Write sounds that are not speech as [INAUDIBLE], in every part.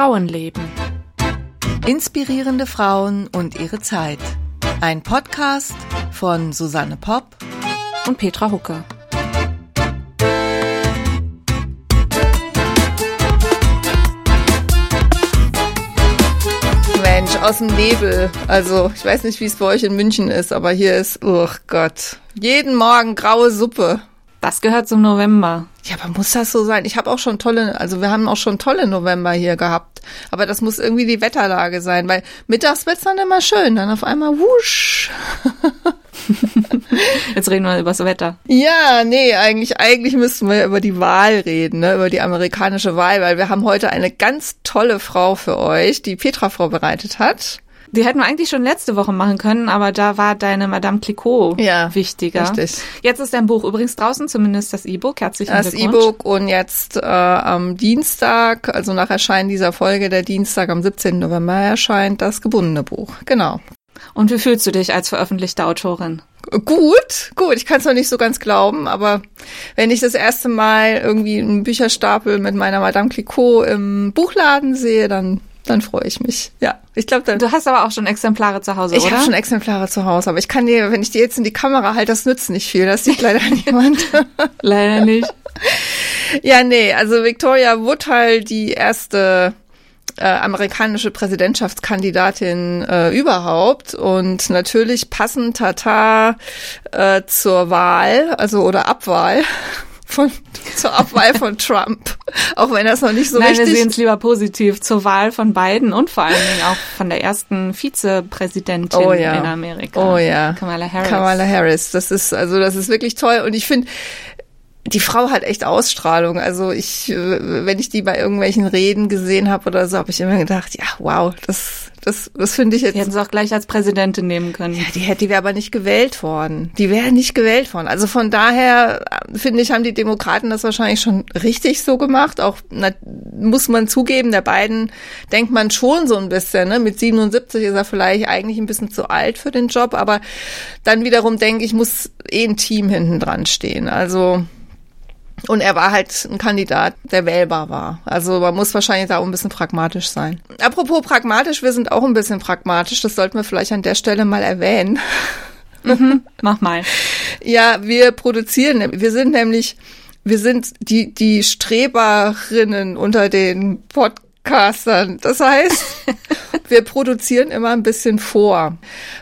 Frauenleben. Inspirierende Frauen und ihre Zeit. Ein Podcast von Susanne Popp und Petra Hucke. Mensch, aus dem Nebel. Also, ich weiß nicht, wie es bei euch in München ist, aber hier ist, oh Gott, jeden Morgen graue Suppe. Das gehört zum November. Ja, aber muss das so sein? Ich habe auch schon tolle, also wir haben auch schon tolle November hier gehabt. Aber das muss irgendwie die Wetterlage sein, weil mittags wird's dann immer schön, dann auf einmal wusch. [LAUGHS] Jetzt reden wir über das Wetter. Ja, nee, eigentlich, eigentlich müssten wir über die Wahl reden, ne, über die amerikanische Wahl, weil wir haben heute eine ganz tolle Frau für euch, die Petra vorbereitet hat. Die hätten wir eigentlich schon letzte Woche machen können, aber da war deine Madame Clicquot Ja, wichtiger. richtig. Jetzt ist dein Buch übrigens draußen, zumindest das E-Book. Herzlichen Das Glückwunsch. E-Book und jetzt äh, am Dienstag, also nach Erscheinen dieser Folge, der Dienstag am 17. November erscheint das gebundene Buch. Genau. Und wie fühlst du dich als veröffentlichte Autorin? Gut, gut. Ich kann es noch nicht so ganz glauben, aber wenn ich das erste Mal irgendwie einen Bücherstapel mit meiner Madame Clicquot im Buchladen sehe, dann dann freue ich mich. Ja, ich glaube, dann. Du hast aber auch schon Exemplare zu Hause, Ich oder? habe schon Exemplare zu Hause, aber ich kann dir, wenn ich die jetzt in die Kamera halte, das nützt nicht viel. Das sieht leider [LAUGHS] niemand. Leider nicht. Ja, nee, also Victoria Woodhull, die erste äh, amerikanische Präsidentschaftskandidatin äh, überhaupt und natürlich passend Tata äh, zur Wahl, also oder Abwahl von zur Abwahl von Trump, auch wenn das noch nicht so Nein, wir richtig sehen es lieber positiv zur Wahl von Biden und vor allen Dingen auch von der ersten Vizepräsidentin Oh ja. in Amerika. Oh ja. Kamala Harris. Kamala Harris. Das ist, also das ist wirklich toll. Und ich finde, die Frau hat echt Ausstrahlung. Also ich, äh, wenn ich die bei irgendwelchen Reden gesehen habe oder so, habe ich immer gedacht, ja, wow, das, das, das finde ich jetzt. Die hätten sie auch gleich als Präsidentin nehmen können. Ja, die hätte, die wäre aber nicht gewählt worden. Die wäre nicht gewählt worden. Also von daher äh, finde ich, haben die Demokraten das wahrscheinlich schon richtig so gemacht. Auch na, muss man zugeben, der beiden denkt man schon so ein bisschen. Ne? Mit 77 ist er vielleicht eigentlich ein bisschen zu alt für den Job, aber dann wiederum denke ich, muss eh ein Team hinten dran stehen. Also und er war halt ein Kandidat, der wählbar war. Also man muss wahrscheinlich da auch ein bisschen pragmatisch sein. Apropos pragmatisch, wir sind auch ein bisschen pragmatisch. Das sollten wir vielleicht an der Stelle mal erwähnen. [LAUGHS] Mach mal. Ja, wir produzieren, wir sind nämlich, wir sind die, die Streberinnen unter den Podcastern. Das heißt, [LAUGHS] wir produzieren immer ein bisschen vor,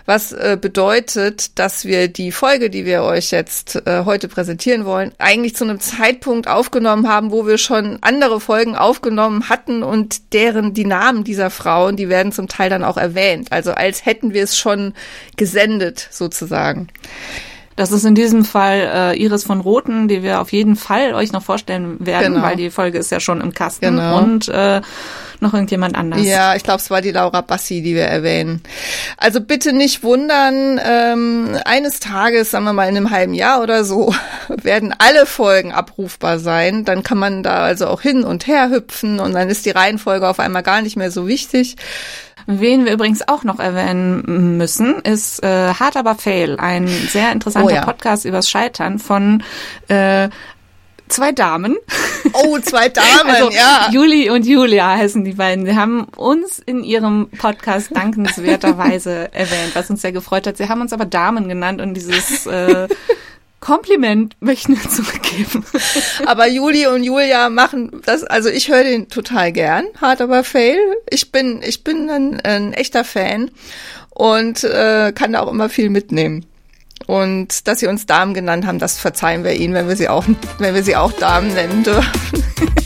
was äh, bedeutet, dass wir die Folge, die wir euch jetzt äh, heute präsentieren wollen, eigentlich zu einem Zeitpunkt aufgenommen haben, wo wir schon andere Folgen aufgenommen hatten und deren die Namen dieser Frauen, die werden zum Teil dann auch erwähnt. Also als hätten wir es schon gesendet sozusagen. Das ist in diesem Fall äh, Iris von Roten, die wir auf jeden Fall euch noch vorstellen werden, Genau. weil die Folge ist ja schon im Kasten. Genau. Und äh, noch irgendjemand anders. Ja, ich glaube, es war die Laura Bassi, die wir erwähnen. Also bitte nicht wundern, ähm, eines Tages, sagen wir mal in einem halben Jahr oder so, [LAUGHS] werden alle Folgen abrufbar sein. Dann kann man da also auch hin und her hüpfen und dann ist die Reihenfolge auf einmal gar nicht mehr so wichtig. Wen wir übrigens auch noch erwähnen müssen, ist äh, Hard aber Fail, ein sehr interessanter Oh ja. Podcast übers Scheitern von äh, zwei Damen. Oh, zwei [LAUGHS] Damen, Also ja. Juli und Julia heißen die beiden. Die haben uns in ihrem Podcast dankenswerterweise [LAUGHS] erwähnt, was uns sehr gefreut hat. Sie haben uns aber Damen genannt und dieses äh, Kompliment möchten wir [LAUGHS] zurückgeben. Aber Juli und Julia machen das, also ich höre den total gern, hart aber fail. Ich bin, ich bin ein, ein echter Fan und äh, kann da auch immer viel mitnehmen. Und dass sie uns Damen genannt haben, das verzeihen wir ihnen, wenn wir sie auch, wenn wir sie auch Damen nennen dürfen. [LAUGHS]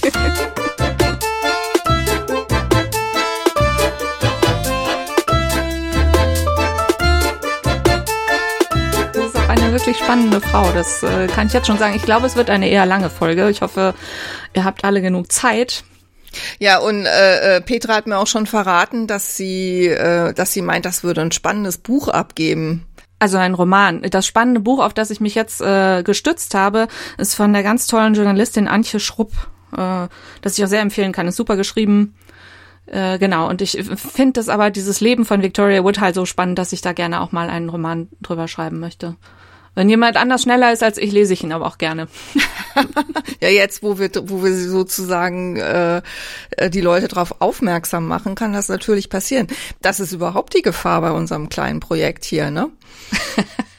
spannende Frau. Das äh, kann ich jetzt schon sagen. Ich glaube, es wird eine eher lange Folge. Ich hoffe, ihr habt alle genug Zeit. Ja, und äh, äh, Petra hat mir auch schon verraten, dass sie, äh, dass sie meint, das würde ein spannendes Buch abgeben. Also ein Roman. Das spannende Buch, auf das ich mich jetzt äh, gestützt habe, ist von der ganz tollen Journalistin Antje Schrupp, äh, das ich auch sehr empfehlen kann. Ist super geschrieben. Äh, genau. Und ich finde das aber, dieses Leben von Victoria Woodhull so spannend, dass ich da gerne auch mal einen Roman drüber schreiben möchte. Wenn jemand anders schneller ist als ich, lese ich ihn aber auch gerne. [LAUGHS] ja, jetzt, wo wir, wo wir sozusagen äh, die Leute darauf aufmerksam machen, kann das natürlich passieren. Das ist überhaupt die Gefahr bei unserem kleinen Projekt hier, ne? [LAUGHS]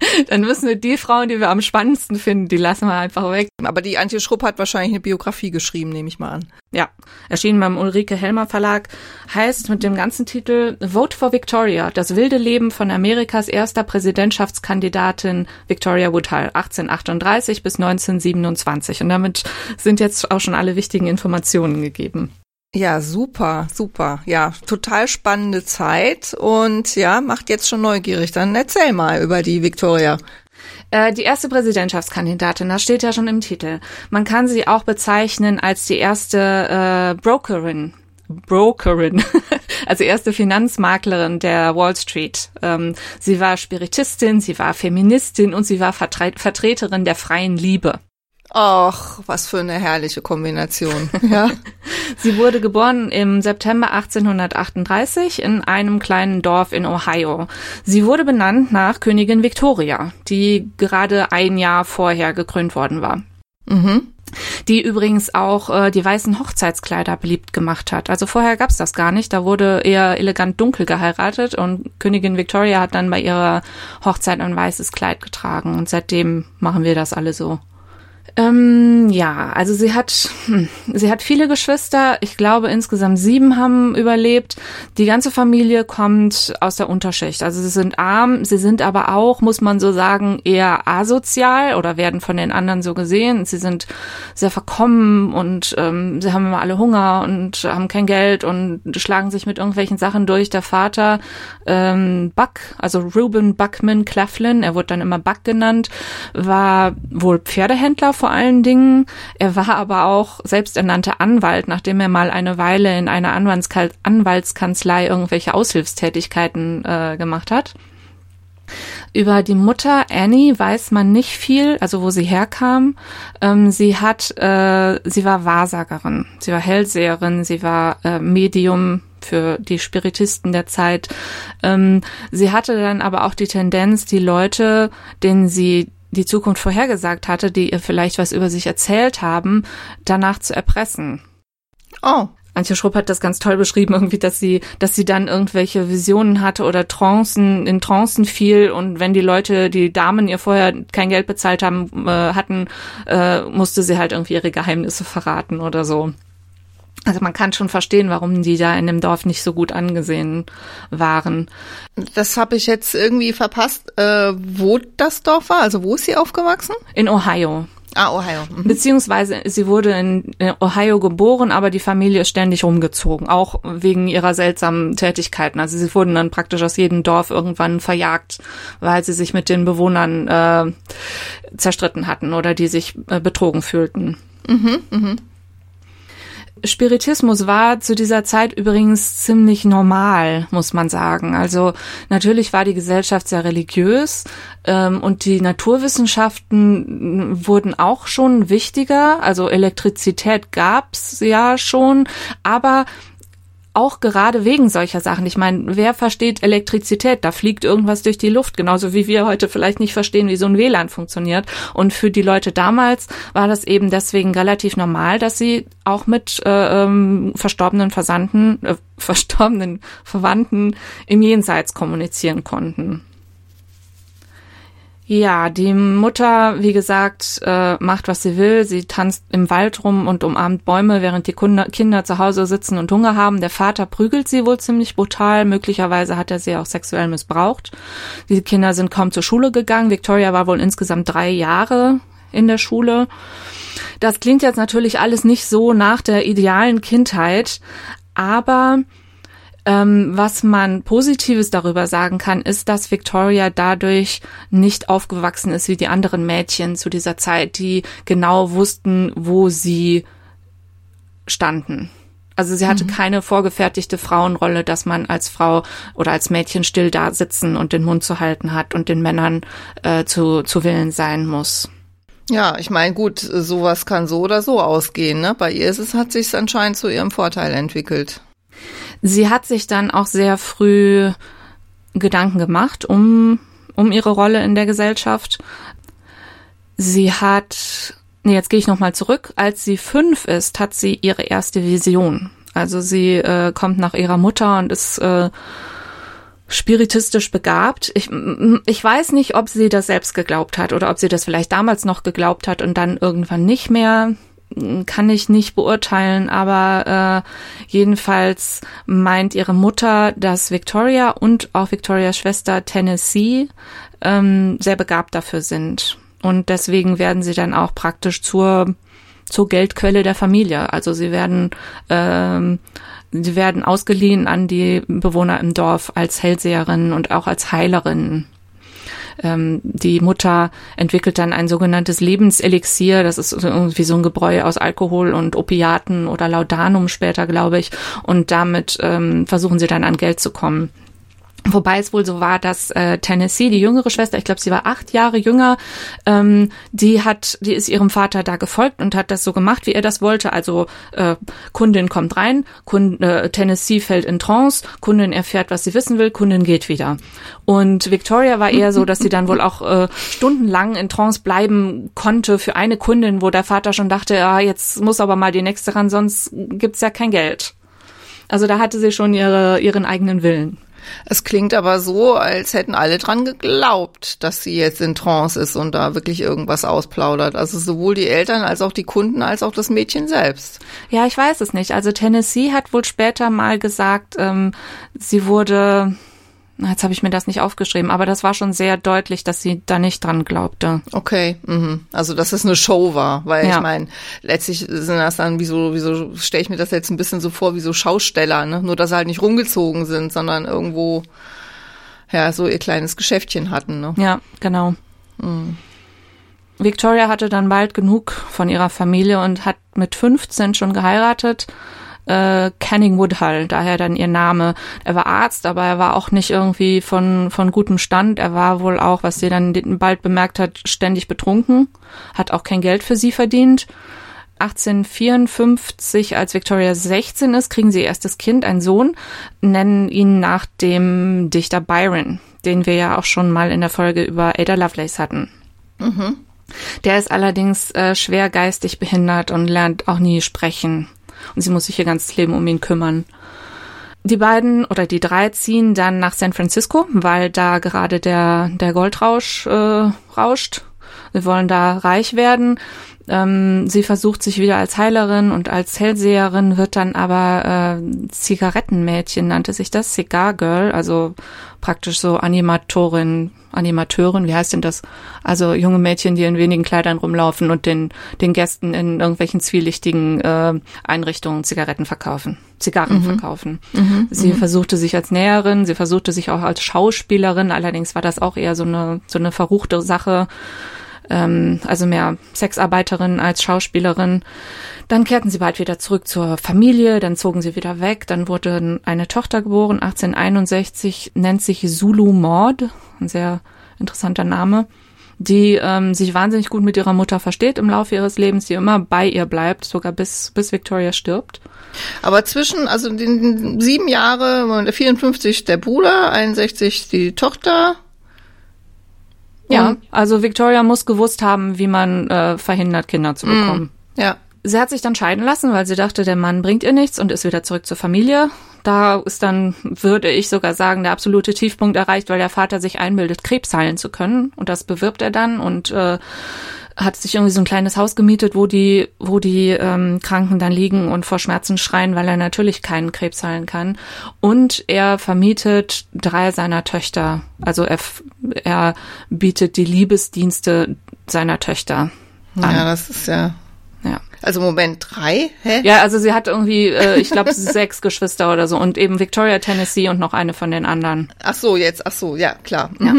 [LAUGHS] Dann müssen wir die Frauen, die wir am spannendsten finden, die lassen wir einfach weg. Aber die Antje Schrupp hat wahrscheinlich eine Biografie geschrieben, nehme ich mal an. Ja, erschienen beim Ulrike Helmer Verlag, heißt mit dem ganzen Titel Vote for Victoria, das wilde Leben von Amerikas erster Präsidentschaftskandidatin Victoria Woodhull, 1838 bis 1927. Und damit sind jetzt auch schon alle wichtigen Informationen gegeben. Ja, super, super. Ja, total spannende Zeit und ja, macht jetzt schon neugierig. Dann erzähl mal über die Victoria. Äh, die erste Präsidentschaftskandidatin, das steht ja schon im Titel. Man kann sie auch bezeichnen als die erste äh, Brokerin. Brokerin, [LAUGHS] also erste Finanzmaklerin der Wall Street. Ähm, sie war Spiritistin, sie war Feministin und sie war Vertre Vertreterin der freien Liebe. Ach, was für eine herrliche Kombination. Ja. [LAUGHS] Sie wurde geboren im September 1838 in einem kleinen Dorf in Ohio. Sie wurde benannt nach Königin Victoria, die gerade ein Jahr vorher gekrönt worden war. Mhm. Die übrigens auch äh, die weißen Hochzeitskleider beliebt gemacht hat. Also vorher gab's das gar nicht. Da wurde eher elegant dunkel geheiratet und Königin Victoria hat dann bei ihrer Hochzeit ein weißes Kleid getragen. Und seitdem machen wir das alle so. Ähm, ja, also sie hat, hm, sie hat viele Geschwister. Ich glaube, insgesamt sieben haben überlebt. Die ganze Familie kommt aus der Unterschicht. Also sie sind arm, sie sind aber auch, muss man so sagen, eher asozial oder werden von den anderen so gesehen. Sie sind sehr verkommen und ähm, sie haben immer alle Hunger und haben kein Geld und schlagen sich mit irgendwelchen Sachen durch. Der Vater, ähm, Buck, also Reuben Buckman Claflin, er wurde dann immer Buck genannt, war wohl Pferdehändler vor allen Dingen. Er war aber auch selbsternannter Anwalt, nachdem er mal eine Weile in einer Anwaltskanzlei irgendwelche Aushilfstätigkeiten äh, gemacht hat. Über die Mutter Annie weiß man nicht viel, also wo sie herkam. Ähm, sie hat, äh, sie war Wahrsagerin, sie war Hellseherin, sie war äh, Medium für die Spiritisten der Zeit. Ähm, sie hatte dann aber auch die Tendenz, die Leute, denen sie die Zukunft vorhergesagt hatte, die ihr vielleicht was über sich erzählt haben, danach zu erpressen. Oh. Antje Schrupp hat das ganz toll beschrieben, irgendwie, dass sie, dass sie dann irgendwelche Visionen hatte oder Trancen, in Trancen fiel und wenn die Leute, die Damen ihr vorher kein Geld bezahlt haben, äh, hatten, äh, musste sie halt irgendwie ihre Geheimnisse verraten oder so. Also man kann schon verstehen, warum die da in dem Dorf nicht so gut angesehen waren. Das habe ich jetzt irgendwie verpasst, äh, wo das Dorf war. Also wo ist sie aufgewachsen? In Ohio. Ah, Ohio. Mhm. Beziehungsweise sie wurde in Ohio geboren, aber die Familie ist ständig rumgezogen, auch wegen ihrer seltsamen Tätigkeiten. Also sie wurden dann praktisch aus jedem Dorf irgendwann verjagt, weil sie sich mit den Bewohnern äh, zerstritten hatten oder die sich äh, betrogen fühlten. Mhm, mhm. Spiritismus war zu dieser Zeit übrigens ziemlich normal, muss man sagen. Also natürlich war die Gesellschaft sehr religiös ähm, und die Naturwissenschaften wurden auch schon wichtiger. Also Elektrizität gab's ja schon, aber auch gerade wegen solcher Sachen. Ich meine, wer versteht Elektrizität? Da fliegt irgendwas durch die Luft, genauso wie wir heute vielleicht nicht verstehen, wie so ein WLAN funktioniert. Und für die Leute damals war das eben deswegen relativ normal, dass sie auch mit äh, ähm, verstorbenen Versandten, äh, [LAUGHS] verstorbenen Verwandten im Jenseits kommunizieren konnten. Ja, die Mutter, wie gesagt, äh, macht, was sie will. Sie tanzt im Wald rum und umarmt Bäume, während die Kinder zu Hause sitzen und Hunger haben. Der Vater prügelt sie wohl ziemlich brutal. Möglicherweise hat er sie auch sexuell missbraucht. Die Kinder sind kaum zur Schule gegangen. Victoria war wohl insgesamt drei Jahre in der Schule. Das klingt jetzt natürlich alles nicht so nach der idealen Kindheit, aber ähm, was man Positives darüber sagen kann, ist, dass Victoria dadurch nicht aufgewachsen ist wie die anderen Mädchen zu dieser Zeit, die genau wussten, wo sie standen. Also sie hatte mhm. keine vorgefertigte Frauenrolle, dass man als Frau oder als Mädchen still da sitzen und den Mund zu halten hat und den Männern äh, zu, zu Willen sein muss. Ja, ich meine, gut, sowas kann so oder so ausgehen. Ne? Bei ihr ist es, hat sich anscheinend zu ihrem Vorteil entwickelt. Sie hat sich dann auch sehr früh Gedanken gemacht um um ihre Rolle in der Gesellschaft. Sie hat, nee, jetzt gehe ich nochmal zurück. Als sie fünf ist, hat sie ihre erste Vision. Also sie äh, kommt nach ihrer Mutter und ist äh, spiritistisch begabt. Ich, ich weiß nicht, ob sie das selbst geglaubt hat oder ob sie das vielleicht damals noch geglaubt hat und dann irgendwann nicht mehr. Kann ich nicht beurteilen, aber äh, jedenfalls meint ihre Mutter, dass Victoria und auch Victorias Schwester Tennessee ähm, sehr begabt dafür sind. Und deswegen werden sie dann auch praktisch zur zur Geldquelle der Familie. Also sie werden ähm, sie werden ausgeliehen an die Bewohner im Dorf als Hellseherinnen und auch als Heilerinnen. Ähm, die Mutter entwickelt dann ein sogenanntes Lebenselixier. Das ist irgendwie so ein Gebräu aus Alkohol und Opiaten oder Laudanum später, glaube ich. Und damit ähm, versuchen sie dann an Geld zu kommen. Wobei es wohl so war, dass äh, Tennessee, die jüngere Schwester, ich glaube, sie war acht Jahre jünger, ähm, die hat, die ist ihrem Vater da gefolgt und hat das so gemacht, wie er das wollte. Also äh, Kundin kommt rein, Kund, äh, Tennessee fällt in Trance, Kundin erfährt, was sie wissen will, Kundin geht wieder. Und Victoria war eher so, dass sie dann wohl auch äh, stundenlang in Trance bleiben konnte für eine Kundin, wo der Vater schon dachte, ja, jetzt muss aber mal die nächste ran, sonst gibt's ja kein Geld. Also da hatte sie schon ihre, ihren eigenen Willen. Es klingt aber so, als hätten alle dran geglaubt, dass sie jetzt in Trance ist und da wirklich irgendwas ausplaudert. Also sowohl die Eltern als auch die Kunden als auch das Mädchen selbst. Ja, ich weiß es nicht. Also Tennessee hat wohl später mal gesagt, ähm, sie wurde Jetzt habe ich mir das nicht aufgeschrieben, aber das war schon sehr deutlich, dass sie da nicht dran glaubte. Okay, mhm. also dass es eine Show war, weil ja. ich meine, letztlich sind das dann, wieso, wieso stelle ich mir das jetzt ein bisschen so vor, wie so Schausteller, ne? Nur dass sie halt nicht rumgezogen sind, sondern irgendwo ja so ihr kleines Geschäftchen hatten, ne? Ja, genau. Mhm. Victoria hatte dann bald genug von ihrer Familie und hat mit 15 schon geheiratet äh, Canning Woodhull, daher dann ihr Name. Er war Arzt, aber er war auch nicht irgendwie von, von gutem Stand. Er war wohl auch, was sie dann bald bemerkt hat, ständig betrunken, hat auch kein Geld für sie verdient. 1854, als Victoria 16 ist, kriegen sie ihr erstes Kind, einen Sohn, nennen ihn nach dem Dichter Byron, den wir ja auch schon mal in der Folge über Ada Lovelace hatten. Mhm. Der ist allerdings äh, schwer geistig behindert und lernt auch nie sprechen und sie muss sich ihr ganzes Leben um ihn kümmern. Die beiden oder die drei ziehen dann nach San Francisco, weil da gerade der, der Goldrausch äh, rauscht. Sie wollen da reich werden. Ähm, sie versucht sich wieder als Heilerin und als Hellseherin, wird dann aber äh, Zigarettenmädchen, nannte sich das, Cigar Girl, also praktisch so Animatorin, Animateurin, wie heißt denn das? Also junge Mädchen, die in wenigen Kleidern rumlaufen und den, den Gästen in irgendwelchen zwielichtigen äh, Einrichtungen Zigaretten verkaufen, Zigarren mhm. verkaufen. Mhm. Sie mhm. versuchte sich als Näherin, sie versuchte sich auch als Schauspielerin, allerdings war das auch eher so eine, so eine verruchte Sache ähm, also mehr Sexarbeiterin als Schauspielerin. Dann kehrten sie bald wieder zurück zur Familie, dann zogen sie wieder weg, dann wurde eine Tochter geboren, 1861, nennt sich Zulu Maud, ein sehr interessanter Name, die ähm, sich wahnsinnig gut mit ihrer Mutter versteht im Laufe ihres Lebens, die immer bei ihr bleibt, sogar bis, bis Victoria stirbt. Aber zwischen, also den sieben Jahre, 54 der Bruder, 61 die Tochter, ja, also Victoria muss gewusst haben, wie man äh, verhindert, Kinder zu bekommen. Mm, ja. Sie hat sich dann scheiden lassen, weil sie dachte, der Mann bringt ihr nichts und ist wieder zurück zur Familie. Da ist dann, würde ich sogar sagen, der absolute Tiefpunkt erreicht, weil der Vater sich einbildet, Krebs heilen zu können. Und das bewirbt er dann und äh, hat sich irgendwie so ein kleines Haus gemietet, wo die, wo die ähm, Kranken dann liegen und vor Schmerzen schreien, weil er natürlich keinen Krebs heilen kann. Und er vermietet drei seiner Töchter. Also er, er bietet die Liebesdienste seiner Töchter an. Ja, das ist ja. Ja. Also Moment, drei? Hä? Ja, also sie hat irgendwie, äh, ich glaube, [LAUGHS] sechs Geschwister oder so und eben Victoria, Tennessee und noch eine von den anderen. Ach so, jetzt, ach so, ja, klar. Mhm. Ja,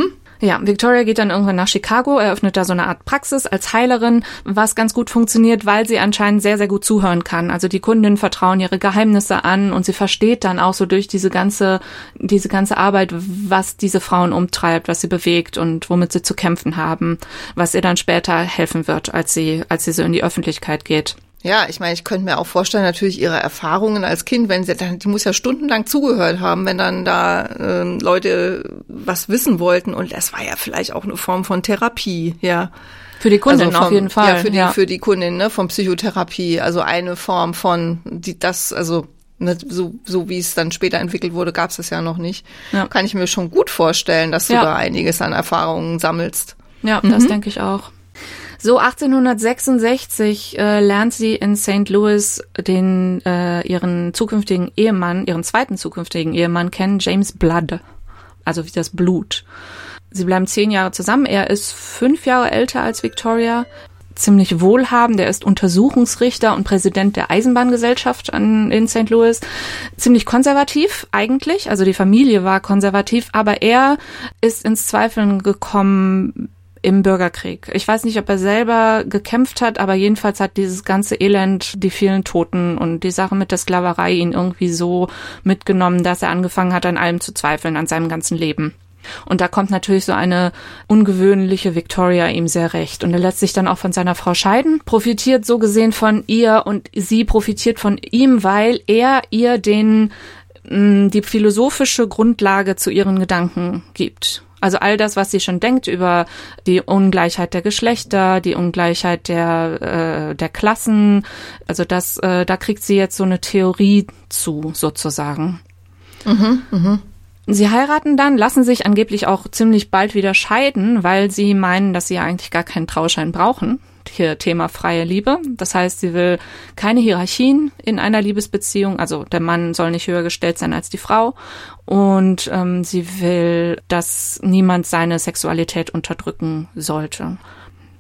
Victoria geht dann irgendwann nach Chicago, eröffnet da so eine Art Praxis als Heilerin, was ganz gut funktioniert, weil sie anscheinend sehr, sehr gut zuhören kann. Also die Kundinnen vertrauen ihre Geheimnisse an und sie versteht dann auch so durch diese ganze, diese ganze Arbeit, was diese Frauen umtreibt, was sie bewegt und womit sie zu kämpfen haben, was ihr dann später helfen wird, als sie, als sie so in die Öffentlichkeit geht. Ja, ich meine, ich könnte mir auch vorstellen, natürlich ihre Erfahrungen als Kind, wenn sie dann, die muss ja stundenlang zugehört haben, wenn dann da äh, Leute was wissen wollten und das war ja vielleicht auch eine Form von Therapie, ja. Für die Kundin also vom, auf jeden Fall. Ja, für die, ja. für die Kundin, ne, von Psychotherapie. Also eine Form von, die das, also ne, so, so wie es dann später entwickelt wurde, gab es das ja noch nicht. Ja. Kann ich mir schon gut vorstellen, dass du ja. da einiges an Erfahrungen sammelst. Ja, mhm. das denke ich auch. So 1866 äh, lernt sie in St. Louis den äh, ihren zukünftigen Ehemann, ihren zweiten zukünftigen Ehemann kennen, James Blood, also wie das Blut. Sie bleiben zehn Jahre zusammen. Er ist fünf Jahre älter als Victoria, ziemlich wohlhabend. Er ist Untersuchungsrichter und Präsident der Eisenbahngesellschaft an, in St. Louis. Ziemlich konservativ eigentlich. Also die Familie war konservativ, aber er ist ins Zweifeln gekommen im Bürgerkrieg. Ich weiß nicht, ob er selber gekämpft hat, aber jedenfalls hat dieses ganze Elend, die vielen Toten und die Sache mit der Sklaverei ihn irgendwie so mitgenommen, dass er angefangen hat, an allem zu zweifeln, an seinem ganzen Leben. Und da kommt natürlich so eine ungewöhnliche Victoria ihm sehr recht. Und er lässt sich dann auch von seiner Frau scheiden, profitiert so gesehen von ihr und sie profitiert von ihm, weil er ihr den, mm, die philosophische Grundlage zu ihren Gedanken gibt. Also all das, was sie schon denkt über die Ungleichheit der Geschlechter, die Ungleichheit der, äh, der Klassen, also das, äh, da kriegt sie jetzt so eine Theorie zu, sozusagen. Mhm, mh. Sie heiraten dann, lassen sich angeblich auch ziemlich bald wieder scheiden, weil sie meinen, dass sie ja eigentlich gar keinen Trauschein brauchen. Hier Thema freie Liebe. Das heißt, sie will keine Hierarchien in einer Liebesbeziehung. Also der Mann soll nicht höher gestellt sein als die Frau. Und ähm, sie will, dass niemand seine Sexualität unterdrücken sollte.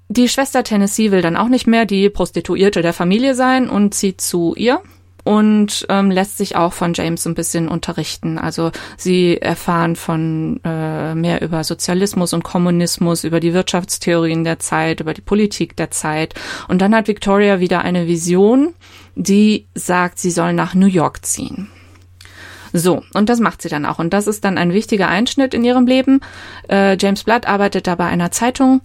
Die Schwester Tennessee will dann auch nicht mehr die Prostituierte der Familie sein und zieht zu ihr und ähm, lässt sich auch von James ein bisschen unterrichten. Also sie erfahren von äh, mehr über Sozialismus und Kommunismus, über die Wirtschaftstheorien der Zeit, über die Politik der Zeit. Und dann hat Victoria wieder eine Vision, die sagt, sie soll nach New York ziehen. So, und das macht sie dann auch. Und das ist dann ein wichtiger Einschnitt in ihrem Leben. Äh, James Blood arbeitet da bei einer Zeitung.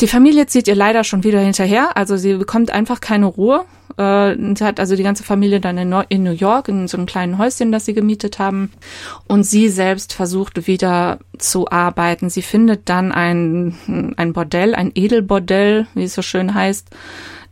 Die Familie zieht ihr leider schon wieder hinterher. Also sie bekommt einfach keine Ruhe. Äh, sie hat also die ganze Familie dann in, in New York in so einem kleinen Häuschen, das sie gemietet haben. Und sie selbst versucht wieder zu arbeiten. Sie findet dann ein, ein Bordell, ein Edelbordell, wie es so schön heißt,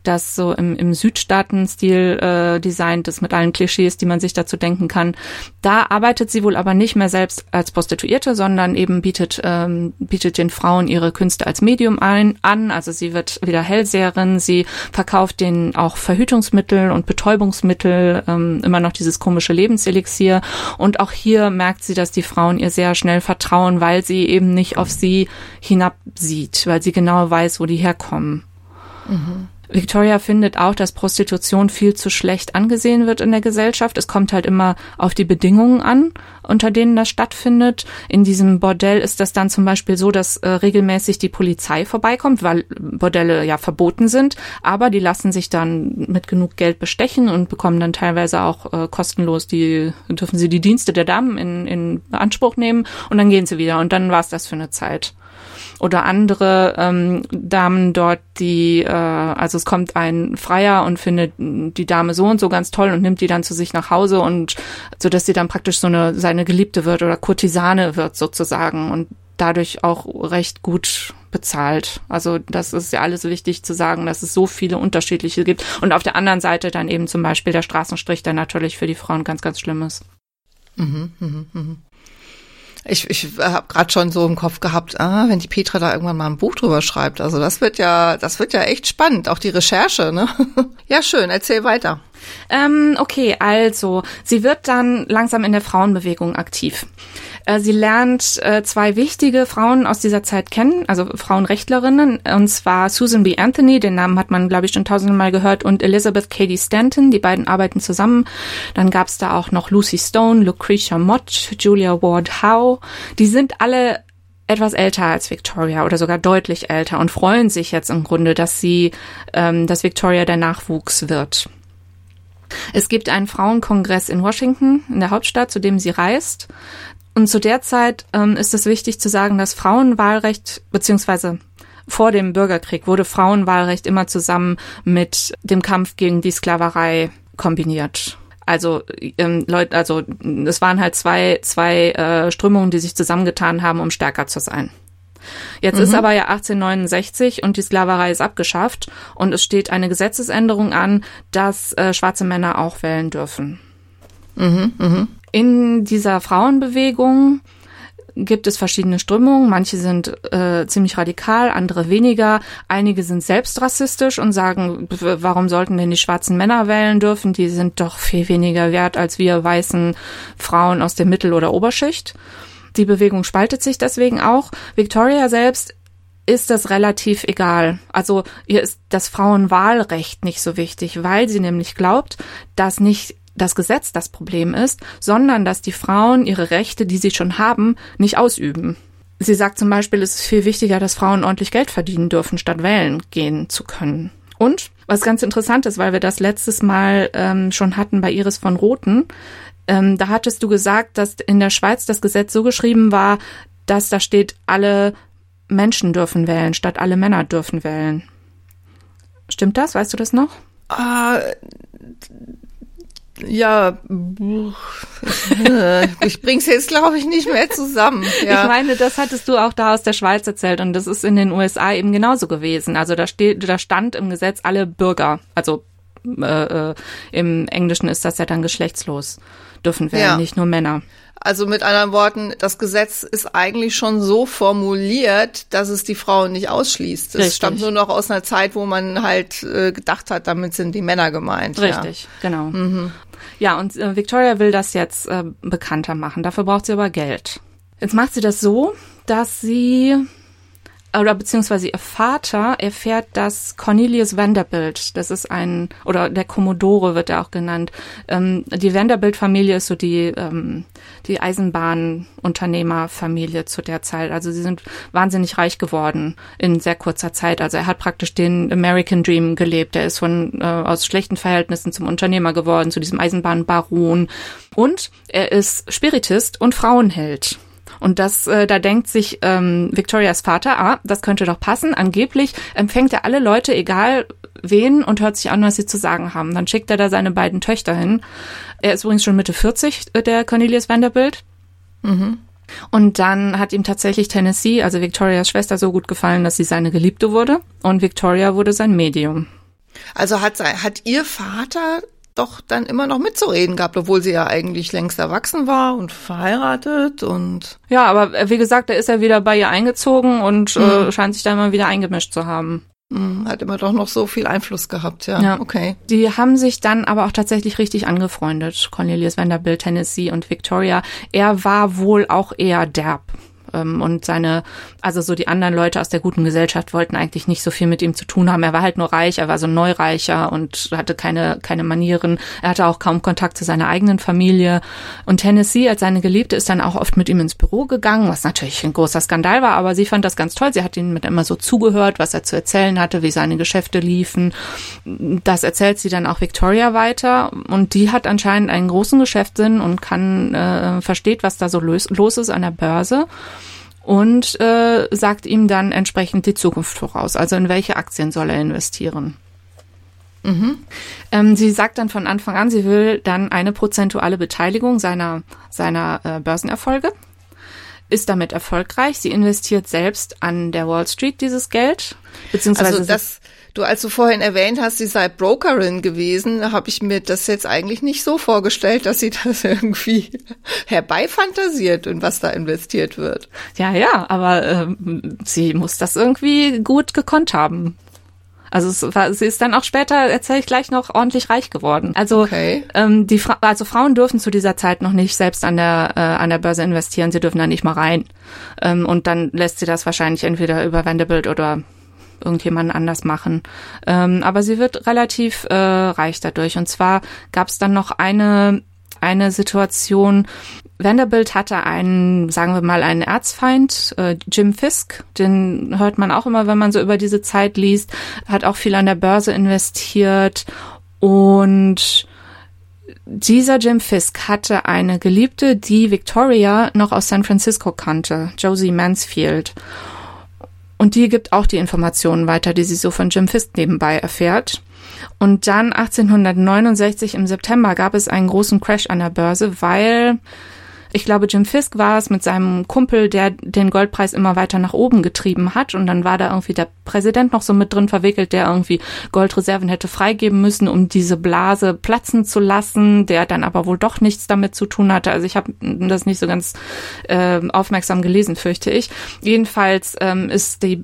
das so im, im Südstaatenstil äh, designt ist, mit allen Klischees, die man sich dazu denken kann. Da arbeitet sie wohl aber nicht mehr selbst als Prostituierte, sondern eben bietet, ähm, bietet den Frauen ihre Künste als Medium ein, an. Also sie wird wieder Hellseherin, sie verkauft denen auch Verhütungsmittel und Betäubungsmittel, ähm, immer noch dieses komische Lebenselixier. Und auch hier merkt sie, dass die Frauen ihr sehr schnell vertrauen, weil sie eben nicht auf sie hinabsieht, weil sie genau weiß, wo die herkommen. Mhm. Victoria findet auch, dass Prostitution viel zu schlecht angesehen wird in der Gesellschaft. Es kommt halt immer auf die Bedingungen an, unter denen das stattfindet. In diesem Bordell ist das dann zum Beispiel so, dass äh, regelmäßig die Polizei vorbeikommt, weil Bordelle ja verboten sind, aber die lassen sich dann mit genug Geld bestechen und bekommen dann teilweise auch äh, kostenlos die, dürfen sie die Dienste der Damen in, in Anspruch nehmen und dann gehen sie wieder und dann war's das für eine Zeit oder andere ähm, Damen dort, die, äh, also es kommt ein Freier und findet die Dame so und so ganz toll und nimmt die dann zu sich nach Hause und so dass sie dann praktisch so eine seine Geliebte wird oder Kurtisane wird sozusagen und dadurch auch recht gut bezahlt. Also das ist ja alles wichtig zu sagen, dass es so viele unterschiedliche gibt. Und auf der anderen Seite dann eben zum Beispiel der Straßenstrich, der natürlich für die Frauen ganz, ganz schlimm ist. Mhm, mh, mh. Ich, ich habe gerade schon so im Kopf gehabt, ah, wenn die Petra da irgendwann mal ein Buch drüber schreibt. Also das wird ja, das wird ja echt spannend, auch die Recherche, ne? [LAUGHS] ja, schön, erzähl weiter. Ähm, okay, also sie wird dann langsam in der Frauenbewegung aktiv. Äh, sie lernt äh, zwei wichtige Frauen aus dieser Zeit kennen, also Frauenrechtlerinnen, und zwar Susan B. Anthony, den Namen hat man, glaube ich, schon tausendmal gehört, und Elizabeth Cady Stanton, die beiden arbeiten zusammen. Dann gab es da auch noch Lucy Stone, Lucretia Mott, Julia Ward Howe. Die sind alle etwas älter als Victoria oder sogar deutlich älter und freuen sich jetzt im Grunde, dass sie, ähm, dass Victoria der Nachwuchs wird. Es gibt einen Frauenkongress in Washington, in der Hauptstadt, zu dem sie reist. Und zu der Zeit ähm, ist es wichtig zu sagen, dass Frauenwahlrecht beziehungsweise vor dem Bürgerkrieg wurde Frauenwahlrecht immer zusammen mit dem Kampf gegen die Sklaverei kombiniert. Also ähm, Leute, also es waren halt zwei zwei äh, Strömungen, die sich zusammengetan haben, um stärker zu sein. Jetzt mhm. ist aber ja 1869 und die Sklaverei ist abgeschafft und es steht eine Gesetzesänderung an, dass äh, schwarze Männer auch wählen dürfen. Mhm, mh. In dieser Frauenbewegung gibt es verschiedene Strömungen. Manche sind äh, ziemlich radikal, andere weniger. Einige sind selbst rassistisch und sagen, warum sollten denn die schwarzen Männer wählen dürfen? Die sind doch viel weniger wert als wir weißen Frauen aus der Mittel- oder Oberschicht. Die Bewegung spaltet sich deswegen auch. Victoria selbst ist das relativ egal. Also ihr ist das Frauenwahlrecht nicht so wichtig, weil sie nämlich glaubt, dass nicht das Gesetz das Problem ist, sondern dass die Frauen ihre Rechte, die sie schon haben, nicht ausüben. Sie sagt zum Beispiel, es ist viel wichtiger, dass Frauen ordentlich Geld verdienen dürfen, statt wählen gehen zu können. Und was ganz interessant ist, weil wir das letztes Mal ähm, schon hatten bei Iris von Roten, ähm, da hattest du gesagt, dass in der Schweiz das Gesetz so geschrieben war, dass da steht, alle Menschen dürfen wählen, statt alle Männer dürfen wählen. Stimmt das? Weißt du das noch? Ah, ja, ich bring's jetzt, glaube ich, nicht mehr zusammen. [LAUGHS] Ja. Ich meine, das hattest du auch da aus der Schweiz erzählt und das ist in den USA eben genauso gewesen. Also da steht, da stand im Gesetz alle Bürger, also äh, äh, im Englischen ist das ja dann geschlechtslos dürfen wählen, ja. nicht nur Männer. Also mit anderen Worten, das Gesetz ist eigentlich schon so formuliert, dass es die Frauen nicht ausschließt. Es stammt nur noch aus einer Zeit, wo man halt äh, gedacht hat, damit sind die Männer gemeint. Richtig, ja. genau. Mhm. Ja, und äh, Victoria will das jetzt äh, bekannter machen. Dafür braucht sie aber Geld. Jetzt macht sie das so, dass sie oder beziehungsweise ihr Vater erfährt, dass Cornelius Vanderbilt, das ist ein, oder der Commodore wird er auch genannt, ähm, die Vanderbilt-Familie ist so die, ähm, die Eisenbahnunternehmerfamilie zu der Zeit. Also sie sind wahnsinnig reich geworden in sehr kurzer Zeit. Also er hat praktisch den American Dream gelebt. Er ist von äh, aus schlechten Verhältnissen zum Unternehmer geworden, zu diesem Eisenbahnbaron. Und er ist Spiritist und Frauenheld. Und das, äh, da denkt sich ähm, Victorias Vater, ah, das könnte doch passen. Angeblich empfängt er alle Leute, egal wen, und hört sich an, was sie zu sagen haben. Dann schickt er da seine beiden Töchter hin. Er ist übrigens schon Mitte 40, äh, der Cornelius Vanderbilt. Mhm. Und dann hat ihm tatsächlich Tennessee, also Victorias Schwester, so gut gefallen, dass sie seine Geliebte wurde. Und Victoria wurde sein Medium. Also hat, hat ihr Vater doch dann immer noch mitzureden gehabt, obwohl sie ja eigentlich längst erwachsen war und verheiratet und. Ja, aber äh, wie gesagt, da ist er wieder bei ihr eingezogen und äh, mhm. äh, scheint sich da immer wieder eingemischt zu haben. Mhm, hat immer doch noch so viel Einfluss gehabt, ja. ja. Okay. Die haben sich dann aber auch tatsächlich richtig angefreundet, Cornelius Vanderbilt, Tennessee und Victoria. Er war wohl auch eher derb ähm, und seine, also so die anderen Leute aus der guten Gesellschaft wollten eigentlich nicht so viel mit ihm zu tun haben. Er war halt nur reich, er war so Neureicher und hatte keine, keine Manieren. Er hatte auch kaum Kontakt zu seiner eigenen Familie. Und Tennessee als seine Geliebte ist dann auch oft mit ihm ins Büro gegangen, was natürlich ein großer Skandal war, aber sie fand das ganz toll. Sie hat ihm mit immer so zugehört, was er zu erzählen hatte, wie seine Geschäfte liefen. Das erzählt sie dann auch Victoria weiter und die hat anscheinend einen großen Geschäftssinn und kann äh, versteht, was da so los, los ist an der Börse und äh, sagt ihm dann entsprechend die Zukunft voraus. Also in welche Aktien soll er investieren. Mhm. Ähm, sie sagt dann von Anfang an, sie will dann eine prozentuale Beteiligung seiner, seiner äh, Börsenerfolge. Ist damit erfolgreich. Sie investiert selbst an der Wall Street dieses Geld. Beziehungsweise also das, Du, als du vorhin erwähnt hast, sie sei Brokerin gewesen, habe ich mir das jetzt eigentlich nicht so vorgestellt, dass sie [LAUGHS] das irgendwie herbeifantasiert und was da investiert wird. Ja, ja, aber ähm, sie muss das irgendwie gut gekonnt haben. Also war, sie ist dann auch später, erzähle ich gleich noch, ordentlich reich geworden. Also okay. ähm, die Fra also Frauen dürfen zu dieser Zeit noch nicht selbst an der äh, an der Börse investieren. Sie dürfen da nicht mal rein. Ähm, und dann lässt sie das wahrscheinlich entweder über Vanderbilt oder irgendjemanden anders machen. Ähm, aber sie wird relativ äh, reich dadurch. Und zwar gab es dann noch eine eine Situation, Vanderbilt hatte einen, sagen wir mal, einen Erzfeind, äh, Jim Fisk, den hört man auch immer, wenn man so über diese Zeit liest, hat auch viel an der Börse investiert und dieser Jim Fisk hatte eine Geliebte, die Victoria noch aus San Francisco kannte, Josie Mansfield. Und die gibt auch die Informationen weiter, die sie so von Jim Fisk nebenbei erfährt. Und dann 1869 im September gab es einen großen Crash an der Börse, weil ich glaube, Jim Fisk war es mit seinem Kumpel, der den Goldpreis immer weiter nach oben getrieben hat. Und dann war da irgendwie der Präsident noch so mit drin verwickelt, der irgendwie Goldreserven hätte freigeben müssen, um diese Blase platzen zu lassen, der dann aber wohl doch nichts damit zu tun hatte. Also ich habe das nicht so ganz äh, aufmerksam gelesen, fürchte ich. Jedenfalls ähm, ist, die,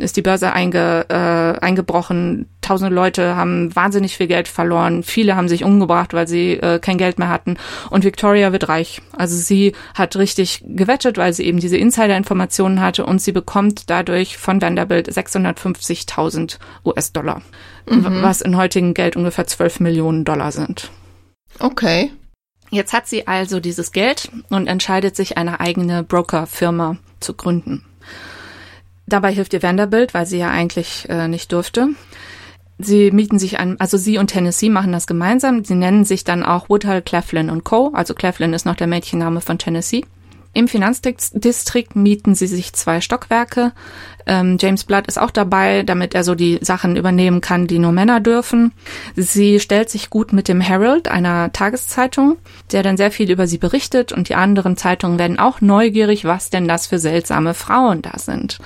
ist die Börse einge, äh, eingebrochen. Tausende Leute haben wahnsinnig viel Geld verloren. Viele haben sich umgebracht, weil sie äh, kein Geld mehr hatten. Und Victoria wird reich. Also sie hat richtig gewettet, weil sie eben diese Insider-Informationen hatte und sie bekommt dadurch von Vanderbilt 650.000 US-Dollar, mhm. was in heutigen Geld ungefähr 12 Millionen Dollar sind. Okay. Jetzt hat sie also dieses Geld und entscheidet sich, eine eigene Broker-Firma zu gründen. Dabei hilft ihr Vanderbilt, weil sie ja eigentlich äh, nicht durfte. Sie mieten sich an, also sie und Tennessee machen das gemeinsam. Sie nennen sich dann auch Woodhull, Claflin Co. Also Claflin ist noch der Mädchenname von Tennessee. Im Finanzdistrikt mieten sie sich zwei Stockwerke. Ähm, James Blood ist auch dabei, damit er so die Sachen übernehmen kann, die nur Männer dürfen. Sie stellt sich gut mit dem Herald, einer Tageszeitung, der dann sehr viel über sie berichtet und die anderen Zeitungen werden auch neugierig, was denn das für seltsame Frauen da sind.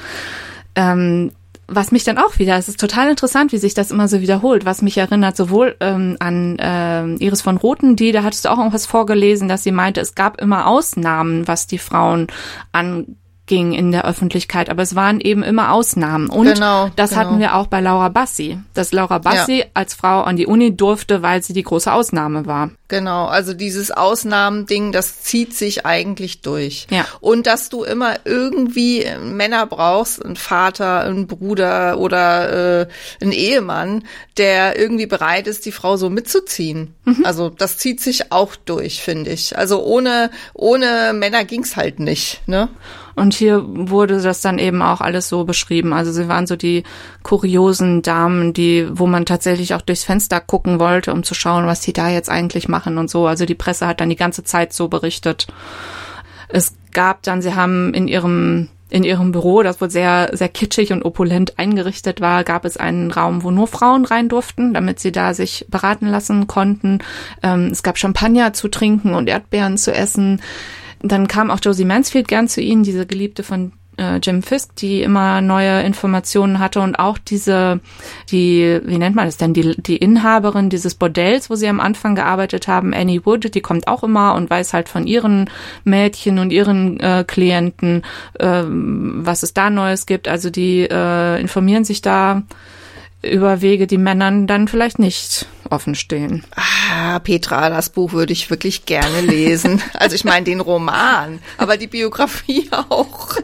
Ähm, was mich dann auch wieder, es ist total interessant, wie sich das immer so wiederholt, was mich erinnert sowohl ähm, an äh, Iris von Roten, die, da hattest du auch irgendwas vorgelesen, dass sie meinte, es gab immer Ausnahmen, was die Frauen an ging in der Öffentlichkeit, aber es waren eben immer Ausnahmen. Und genau, das genau. hatten wir auch bei Laura Bassi, dass Laura Bassi ja. als Frau an die Uni durfte, weil sie die große Ausnahme war. Genau, also dieses Ausnahmending, das zieht sich eigentlich durch. Ja. Und dass du immer irgendwie Männer brauchst, einen Vater, einen Bruder oder äh, einen Ehemann, der irgendwie bereit ist, die Frau so mitzuziehen. Mhm. Also das zieht sich auch durch, finde ich. Also ohne ohne Männer ging's halt nicht, ne? Und hier wurde das dann eben auch alles so beschrieben. Also sie waren so die kuriosen Damen, die, wo man tatsächlich auch durchs Fenster gucken wollte, um zu schauen, was die da jetzt eigentlich machen und so. Also die Presse hat dann die ganze Zeit so berichtet. Es gab dann, sie haben in ihrem in ihrem Büro, das wohl sehr, sehr kitschig und opulent eingerichtet war, gab es einen Raum, wo nur Frauen rein durften, damit sie da sich beraten lassen konnten. Ähm, es gab Champagner zu trinken und Erdbeeren zu essen. Dann kam auch Josie Mansfield gern zu ihnen, diese Geliebte von äh, Jim Fisk, die immer neue Informationen hatte und auch diese, die, wie nennt man das denn, die, die Inhaberin dieses Bordells, wo sie am Anfang gearbeitet haben, Annie Wood, die kommt auch immer und weiß halt von ihren Mädchen und ihren äh, Klienten, äh, was es da Neues gibt. Also die äh, informieren sich da über Wege, die Männern dann vielleicht nicht offen stehen. Ah, Petra, das Buch würde ich wirklich gerne lesen. [LAUGHS] Also ich meine den Roman, aber die Biografie auch.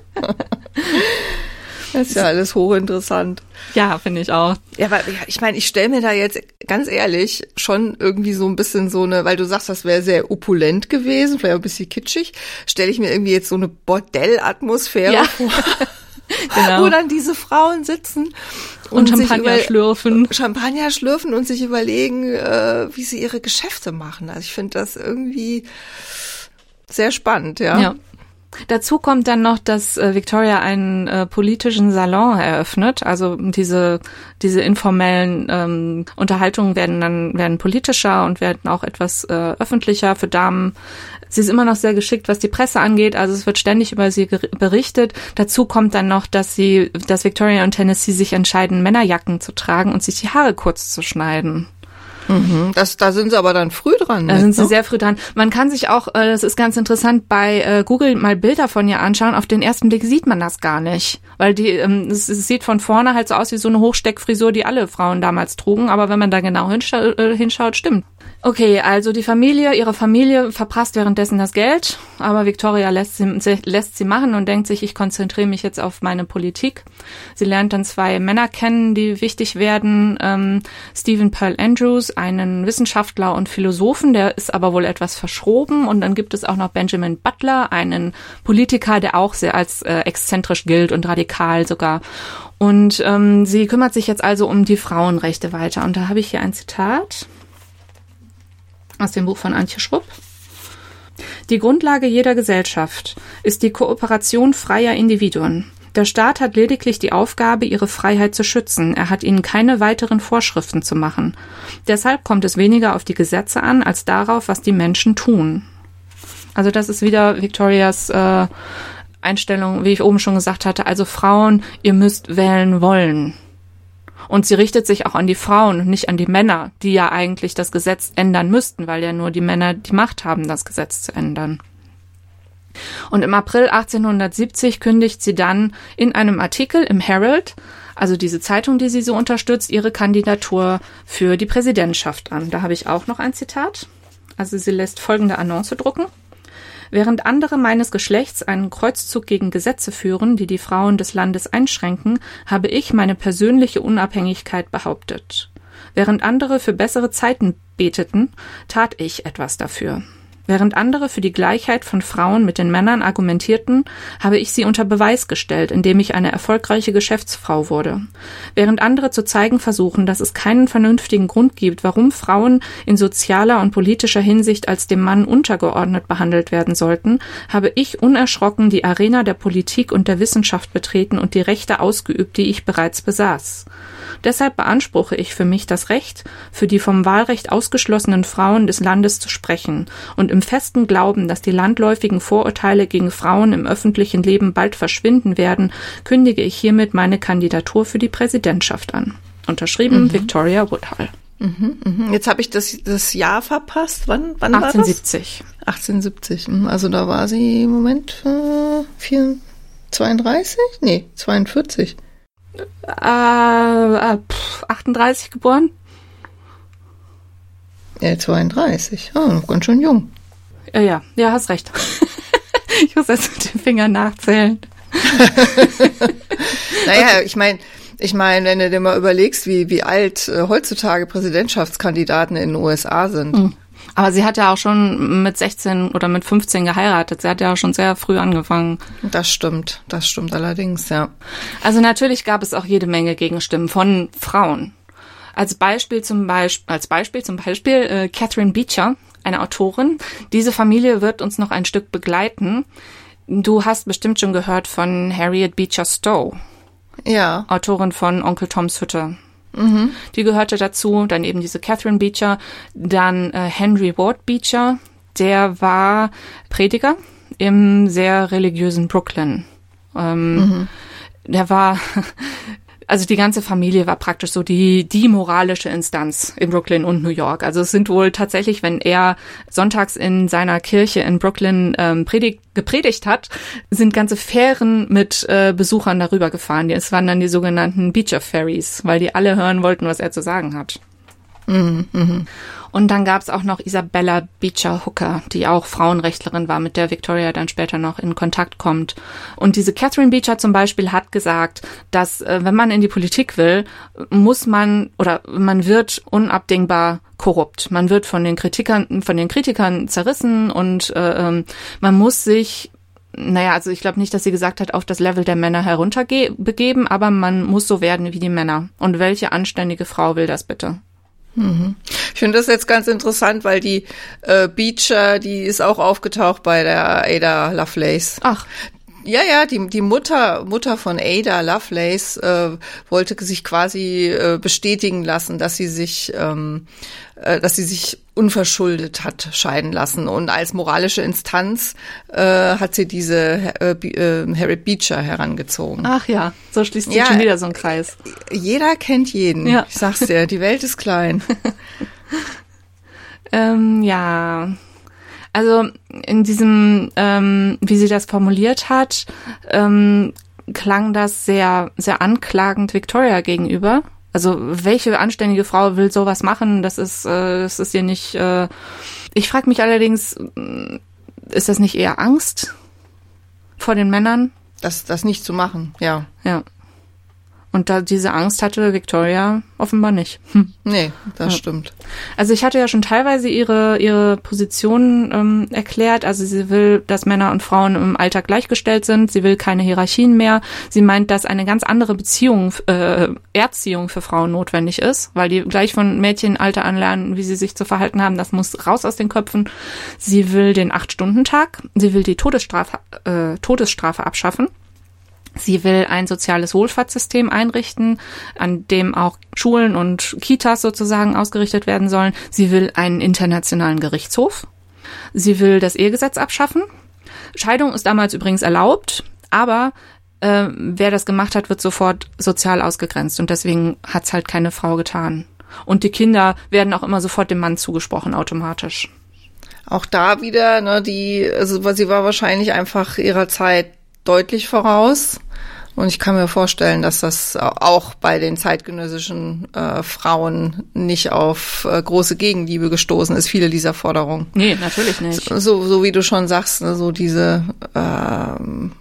Das ist ja alles hochinteressant. Ja, finde ich auch. Ja, weil ich meine, ich stelle mir da jetzt ganz ehrlich schon irgendwie so ein bisschen so eine, weil du sagst, das wäre sehr opulent gewesen, vielleicht ein bisschen kitschig, stelle ich mir irgendwie jetzt so eine Bordellatmosphäre ja. vor. [LAUGHS] [LAUGHS] genau. Wo dann diese Frauen sitzen und, und Champagner schlürfen. Champagner schlürfen und sich überlegen, äh, wie sie ihre Geschäfte machen. Also ich finde das irgendwie sehr spannend, ja. Ja. Dazu kommt dann noch, dass äh, Victoria einen äh, politischen Salon eröffnet. Also diese diese informellen ähm, Unterhaltungen werden dann werden politischer und werden auch etwas äh, öffentlicher für Damen. Sie ist immer noch sehr geschickt, was die Presse angeht. Also es wird ständig über sie berichtet. Dazu kommt dann noch, dass sie, dass Victoria und Tennessee sich entscheiden, Männerjacken zu tragen und sich die Haare kurz zu schneiden. Mhm, das, da sind sie aber dann früh dran. Da mit, sind sie ne? sehr früh dran. Man kann sich auch, äh, das ist ganz interessant, bei äh, Google mal Bilder von ihr anschauen. Auf den ersten Blick sieht man das gar nicht. Weil die, ähm, es, sieht von vorne halt so aus wie so eine Hochsteckfrisur, die alle Frauen damals trugen. Aber wenn man da genau äh, hinschaut, stimmt. Okay, also die Familie, ihre Familie verprasst währenddessen das Geld, aber Victoria lässt sie, lässt sie machen und denkt sich, ich konzentriere mich jetzt auf meine Politik. Sie lernt dann zwei Männer kennen, die wichtig werden. Ähm, Stephen Pearl Andrews, einen Wissenschaftler und Philosophen, der ist aber wohl etwas verschroben. Und dann gibt es auch noch Benjamin Butler, einen Politiker, der auch sehr als äh, exzentrisch gilt und radikal sogar. Und ähm, sie kümmert sich jetzt also um die Frauenrechte weiter. Und da habe ich hier ein Zitat aus dem Buch von Antje Schrupp. Die Grundlage jeder Gesellschaft ist die Kooperation freier Individuen. Der Staat hat lediglich die Aufgabe, ihre Freiheit zu schützen. Er hat ihnen keine weiteren Vorschriften zu machen. Deshalb kommt es weniger auf die Gesetze an, als darauf, was die Menschen tun. Also das ist wieder Victorias äh, Einstellung, wie ich oben schon gesagt hatte. Also Frauen, ihr müsst wählen wollen. Und sie richtet sich auch an die Frauen und nicht an die Männer, die ja eigentlich das Gesetz ändern müssten, weil ja nur die Männer die Macht haben, das Gesetz zu ändern. Und im April 1870 kündigt sie dann in einem Artikel im Herald, also diese Zeitung, die sie so unterstützt, ihre Kandidatur für die Präsidentschaft an. Da habe ich auch noch ein Zitat. Also sie lässt folgende Annonce drucken. Während andere meines Geschlechts einen Kreuzzug gegen Gesetze führen, die die Frauen des Landes einschränken, habe ich meine persönliche Unabhängigkeit behauptet. Während andere für bessere Zeiten beteten, tat ich etwas dafür. Während andere für die Gleichheit von Frauen mit den Männern argumentierten, habe ich sie unter Beweis gestellt, indem ich eine erfolgreiche Geschäftsfrau wurde. Während andere zu zeigen versuchen, dass es keinen vernünftigen Grund gibt, warum Frauen in sozialer und politischer Hinsicht als dem Mann untergeordnet behandelt werden sollten, habe ich unerschrocken die Arena der Politik und der Wissenschaft betreten und die Rechte ausgeübt, die ich bereits besaß. Deshalb beanspruche ich für mich das Recht, für die vom Wahlrecht ausgeschlossenen Frauen des Landes zu sprechen und im festen Glauben, dass die landläufigen Vorurteile gegen Frauen im öffentlichen Leben bald verschwinden werden, kündige ich hiermit meine Kandidatur für die Präsidentschaft an. Unterschrieben mhm. Victoria Woodhull. Mhm, mhm. Jetzt habe ich das, das Jahr verpasst. Wann, wann 1870. war das? 1870. Mhm. Also da war sie im Moment äh, 4, 32? Nee, 42. Äh, äh, pff, 38 geboren. Ja, 32. Oh, noch ganz schön jung. Ja, ja, ja, hast recht. [LAUGHS] ich muss jetzt mit den Fingern nachzählen. [LAUGHS] naja, ich meine, ich meine, wenn du dir mal überlegst, wie, wie alt äh, heutzutage Präsidentschaftskandidaten in den USA sind. Mhm. Aber sie hat ja auch schon mit 16 oder mit 15 geheiratet. Sie hat ja auch schon sehr früh angefangen. Das stimmt, das stimmt allerdings, ja. Also natürlich gab es auch jede Menge Gegenstimmen von Frauen. Als Beispiel zum Beispiel, als Beispiel zum Beispiel äh, Catherine Beecher, eine Autorin. Diese Familie wird uns noch ein Stück begleiten. Du hast bestimmt schon gehört von Harriet Beecher Stowe. Ja. Autorin von Onkel Toms Hütte. Mhm. Die gehörte dazu. Dann eben diese Catherine Beecher. Dann äh, Henry Ward Beecher. Der war Prediger im sehr religiösen Brooklyn. Ähm, mhm. Der war [LAUGHS] also die ganze Familie war praktisch so die, die moralische Instanz in Brooklyn und New York. Also es sind wohl tatsächlich, wenn er sonntags in seiner Kirche in Brooklyn ähm, predigt, gepredigt hat, sind ganze Fähren mit äh, Besuchern darüber gefahren. Es waren dann die sogenannten Beecher Ferries, weil die alle hören wollten, was er zu sagen hat. Mhm, mh. Und dann gab es auch noch Isabella Beecher Hooker, die auch Frauenrechtlerin war, mit der Victoria dann später noch in Kontakt kommt. Und diese Catherine Beecher zum Beispiel hat gesagt, dass äh, wenn man in die Politik will, muss man oder man wird unabdingbar korrupt. Man wird von den Kritikern, von den Kritikern zerrissen und äh, ähm, man muss sich naja, also ich glaube nicht, dass sie gesagt hat, auf das Level der Männer herunterbegeben, aber man muss so werden wie die Männer. Und welche anständige Frau will das bitte? Ich finde das jetzt ganz interessant, weil die äh, Beecher, die ist auch aufgetaucht bei der Ada Lovelace. Ach. Ja, ja, die, die Mutter, Mutter von Ada Lovelace äh, wollte sich quasi äh, bestätigen lassen, dass sie sich, ähm, äh, dass sie sich unverschuldet hat scheiden lassen. Und als moralische Instanz äh, hat sie diese äh, äh, Harriet Beecher herangezogen. Ach ja, so schließt sich ja, schon wieder so ein Kreis. Jeder kennt jeden. Ja. Ich sag's dir, die Welt ist klein. [LAUGHS] ähm, ja. Also in diesem, ähm, wie sie das formuliert hat, ähm, klang das sehr, sehr anklagend Victoria gegenüber. Also welche anständige Frau will sowas machen? Das ist, äh, das ist ihr nicht. Äh ich frage mich allerdings, äh, ist das nicht eher Angst vor den Männern? Das, das nicht zu machen, ja. Ja. Und da diese Angst hatte Victoria offenbar nicht. Hm. [LAUGHS] Nee, das ja. stimmt. Also ich hatte ja schon teilweise ihre, ihre Position ähm, erklärt. Also sie will, dass Männer und Frauen im Alltag gleichgestellt sind. Sie will keine Hierarchien mehr. Sie meint, dass eine ganz andere Beziehung, äh, Erziehung für Frauen notwendig ist, weil die gleich von Mädchenalter anlernen, wie sie sich zu verhalten haben. Das muss raus aus den Köpfen. Sie will den Acht-Stunden-Tag. Sie will die Todesstrafe, äh, Todesstrafe abschaffen. Sie will ein soziales Wohlfahrtssystem einrichten, an dem auch Schulen und Kitas sozusagen ausgerichtet werden sollen. Sie will einen internationalen Gerichtshof. Sie will das Ehegesetz abschaffen. Scheidung ist damals übrigens erlaubt, aber äh, wer das gemacht hat, wird sofort sozial ausgegrenzt und deswegen hat's halt keine Frau getan. Und die Kinder werden auch immer sofort dem Mann zugesprochen automatisch. Auch da wieder, ne, die, also sie war wahrscheinlich einfach ihrer Zeit deutlich voraus. Und ich kann mir vorstellen, dass das auch bei den zeitgenössischen äh, Frauen nicht auf äh, große Gegenliebe gestoßen ist, viele dieser Forderungen. Nee, natürlich nicht. So, so wie du schon sagst, ne, so diese ähm,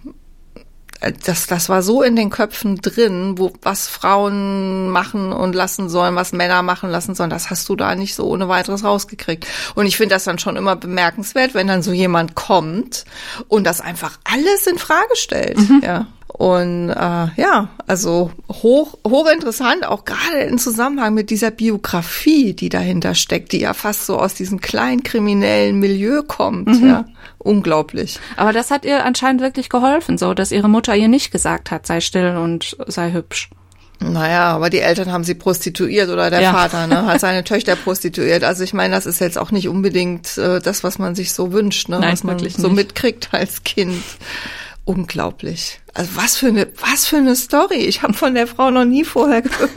das, das war so in den Köpfen drin, wo was Frauen machen und lassen sollen, was Männer machen lassen sollen, das hast du da nicht so ohne weiteres rausgekriegt. Und ich finde das dann schon immer bemerkenswert, wenn dann so jemand kommt und das einfach alles in Frage stellt. Mhm. Ja. Und äh, ja, also hoch, hochinteressant, auch gerade im Zusammenhang mit dieser Biografie, die dahinter steckt, die ja fast so aus diesem kleinen kriminellen Milieu kommt. Mhm. Ja, unglaublich. Aber das hat ihr anscheinend wirklich geholfen, so dass ihre Mutter ihr nicht gesagt hat, sei still und sei hübsch. Naja, aber die Eltern haben sie prostituiert oder der ja. Vater ne, hat seine [LAUGHS] Töchter prostituiert. Also ich meine, das ist jetzt auch nicht unbedingt äh, das, was man sich so wünscht, ne, Nein, was man so nicht. mitkriegt als Kind. Unglaublich. Also was für eine, was für eine Story. Ich habe von der Frau noch nie vorher gehört.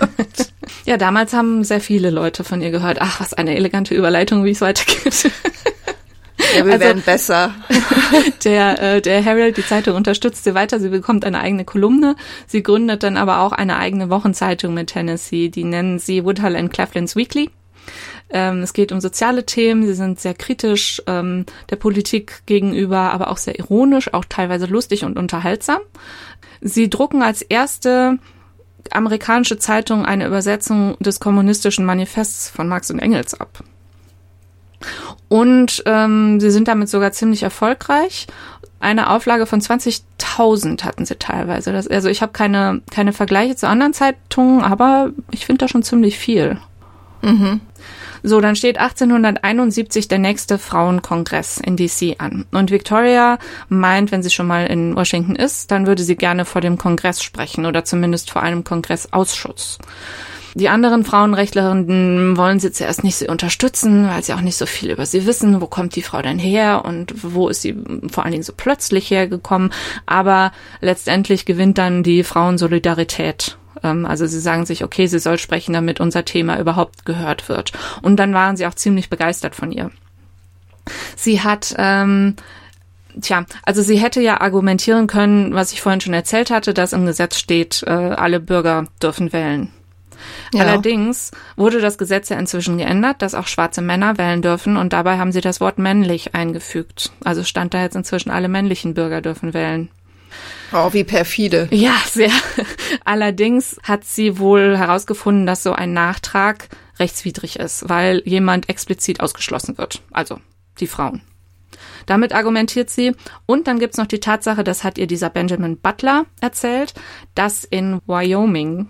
[LAUGHS] ja, damals haben sehr viele Leute von ihr gehört. Ach, was eine elegante Überleitung, wie es weitergeht. Ja, wir [LAUGHS] also, werden besser. [LAUGHS] Der, äh, der Herald, die Zeitung unterstützt sie weiter. Sie bekommt eine eigene Kolumne. Sie gründet dann aber auch eine eigene Wochenzeitung mit Tennessee. Die nennen sie Woodhull and Claflin's Weekly. Ähm, es geht um soziale Themen. Sie sind sehr kritisch ähm, der Politik gegenüber, aber auch sehr ironisch, auch teilweise lustig und unterhaltsam. Sie drucken als erste amerikanische Zeitung eine Übersetzung des kommunistischen Manifests von Marx und Engels ab. Und ähm, sie sind damit sogar ziemlich erfolgreich. Eine Auflage von 20.000 hatten sie teilweise. Das, also ich habe keine, keine Vergleiche zu anderen Zeitungen, aber ich finde da schon ziemlich viel. Mhm. So, dann steht 1871 der nächste Frauenkongress in DC an. Und Victoria meint, wenn sie schon mal in Washington ist, dann würde sie gerne vor dem Kongress sprechen oder zumindest vor einem Kongressausschuss. Die anderen Frauenrechtlerinnen wollen sie zuerst nicht so unterstützen, weil sie auch nicht so viel über sie wissen. Wo kommt die Frau denn her und wo ist sie vor allen Dingen so plötzlich hergekommen? Aber letztendlich gewinnt dann die Frauensolidarität also sie sagen sich, okay, sie soll sprechen, damit unser Thema überhaupt gehört wird. Und dann waren sie auch ziemlich begeistert von ihr. Sie hat ähm, Tja, also sie hätte ja argumentieren können, was ich vorhin schon erzählt hatte, dass im Gesetz steht, äh, alle Bürger dürfen wählen. Ja. Allerdings wurde das Gesetz ja inzwischen geändert, dass auch schwarze Männer wählen dürfen und dabei haben sie das Wort männlich eingefügt. Also stand da jetzt inzwischen alle männlichen Bürger dürfen wählen. Oh, wie perfide. Ja, sehr. Allerdings hat sie wohl herausgefunden, dass so ein Nachtrag rechtswidrig ist, weil jemand explizit ausgeschlossen wird. Also die Frauen. Damit argumentiert sie. Und dann gibt's noch die Tatsache, das hat ihr dieser Benjamin Butler erzählt, dass in Wyoming,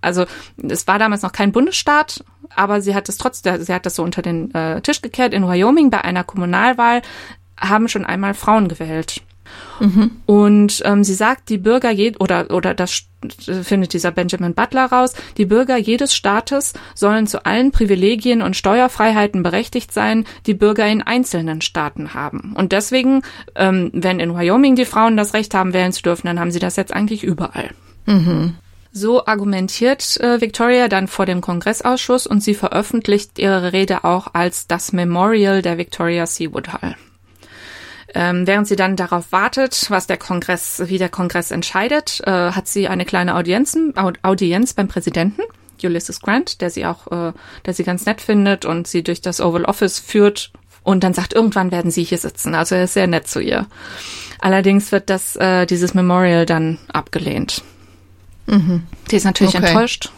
also es war damals noch kein Bundesstaat, aber sie hat es trotzdem, sie hat das so unter den äh, Tisch gekehrt, in Wyoming bei einer Kommunalwahl haben schon einmal Frauen gewählt. Mhm. Und ähm, sie sagt, die Bürger je oder oder das findet dieser Benjamin Butler raus, die Bürger jedes Staates sollen zu allen Privilegien und Steuerfreiheiten berechtigt sein, die Bürger in einzelnen Staaten haben. Und deswegen, ähm, wenn in Wyoming die Frauen das Recht haben, wählen zu dürfen, dann haben sie das jetzt eigentlich überall. Mhm. So argumentiert äh, Victoria dann vor dem Kongressausschuss und sie veröffentlicht ihre Rede auch als das Memorial der Victoria C. Woodhull. Ähm, während sie dann darauf wartet, was der Kongress, wie der Kongress entscheidet, äh, hat sie eine kleine Audienzen, Audienz beim Präsidenten. Ulysses Grant, der sie auch, äh, der sie ganz nett findet und sie durch das Oval Office führt und dann sagt, irgendwann werden sie hier sitzen. Also er ist sehr nett zu ihr. Allerdings wird das, äh, dieses Memorial dann abgelehnt. Mhm. Die ist natürlich okay. enttäuscht,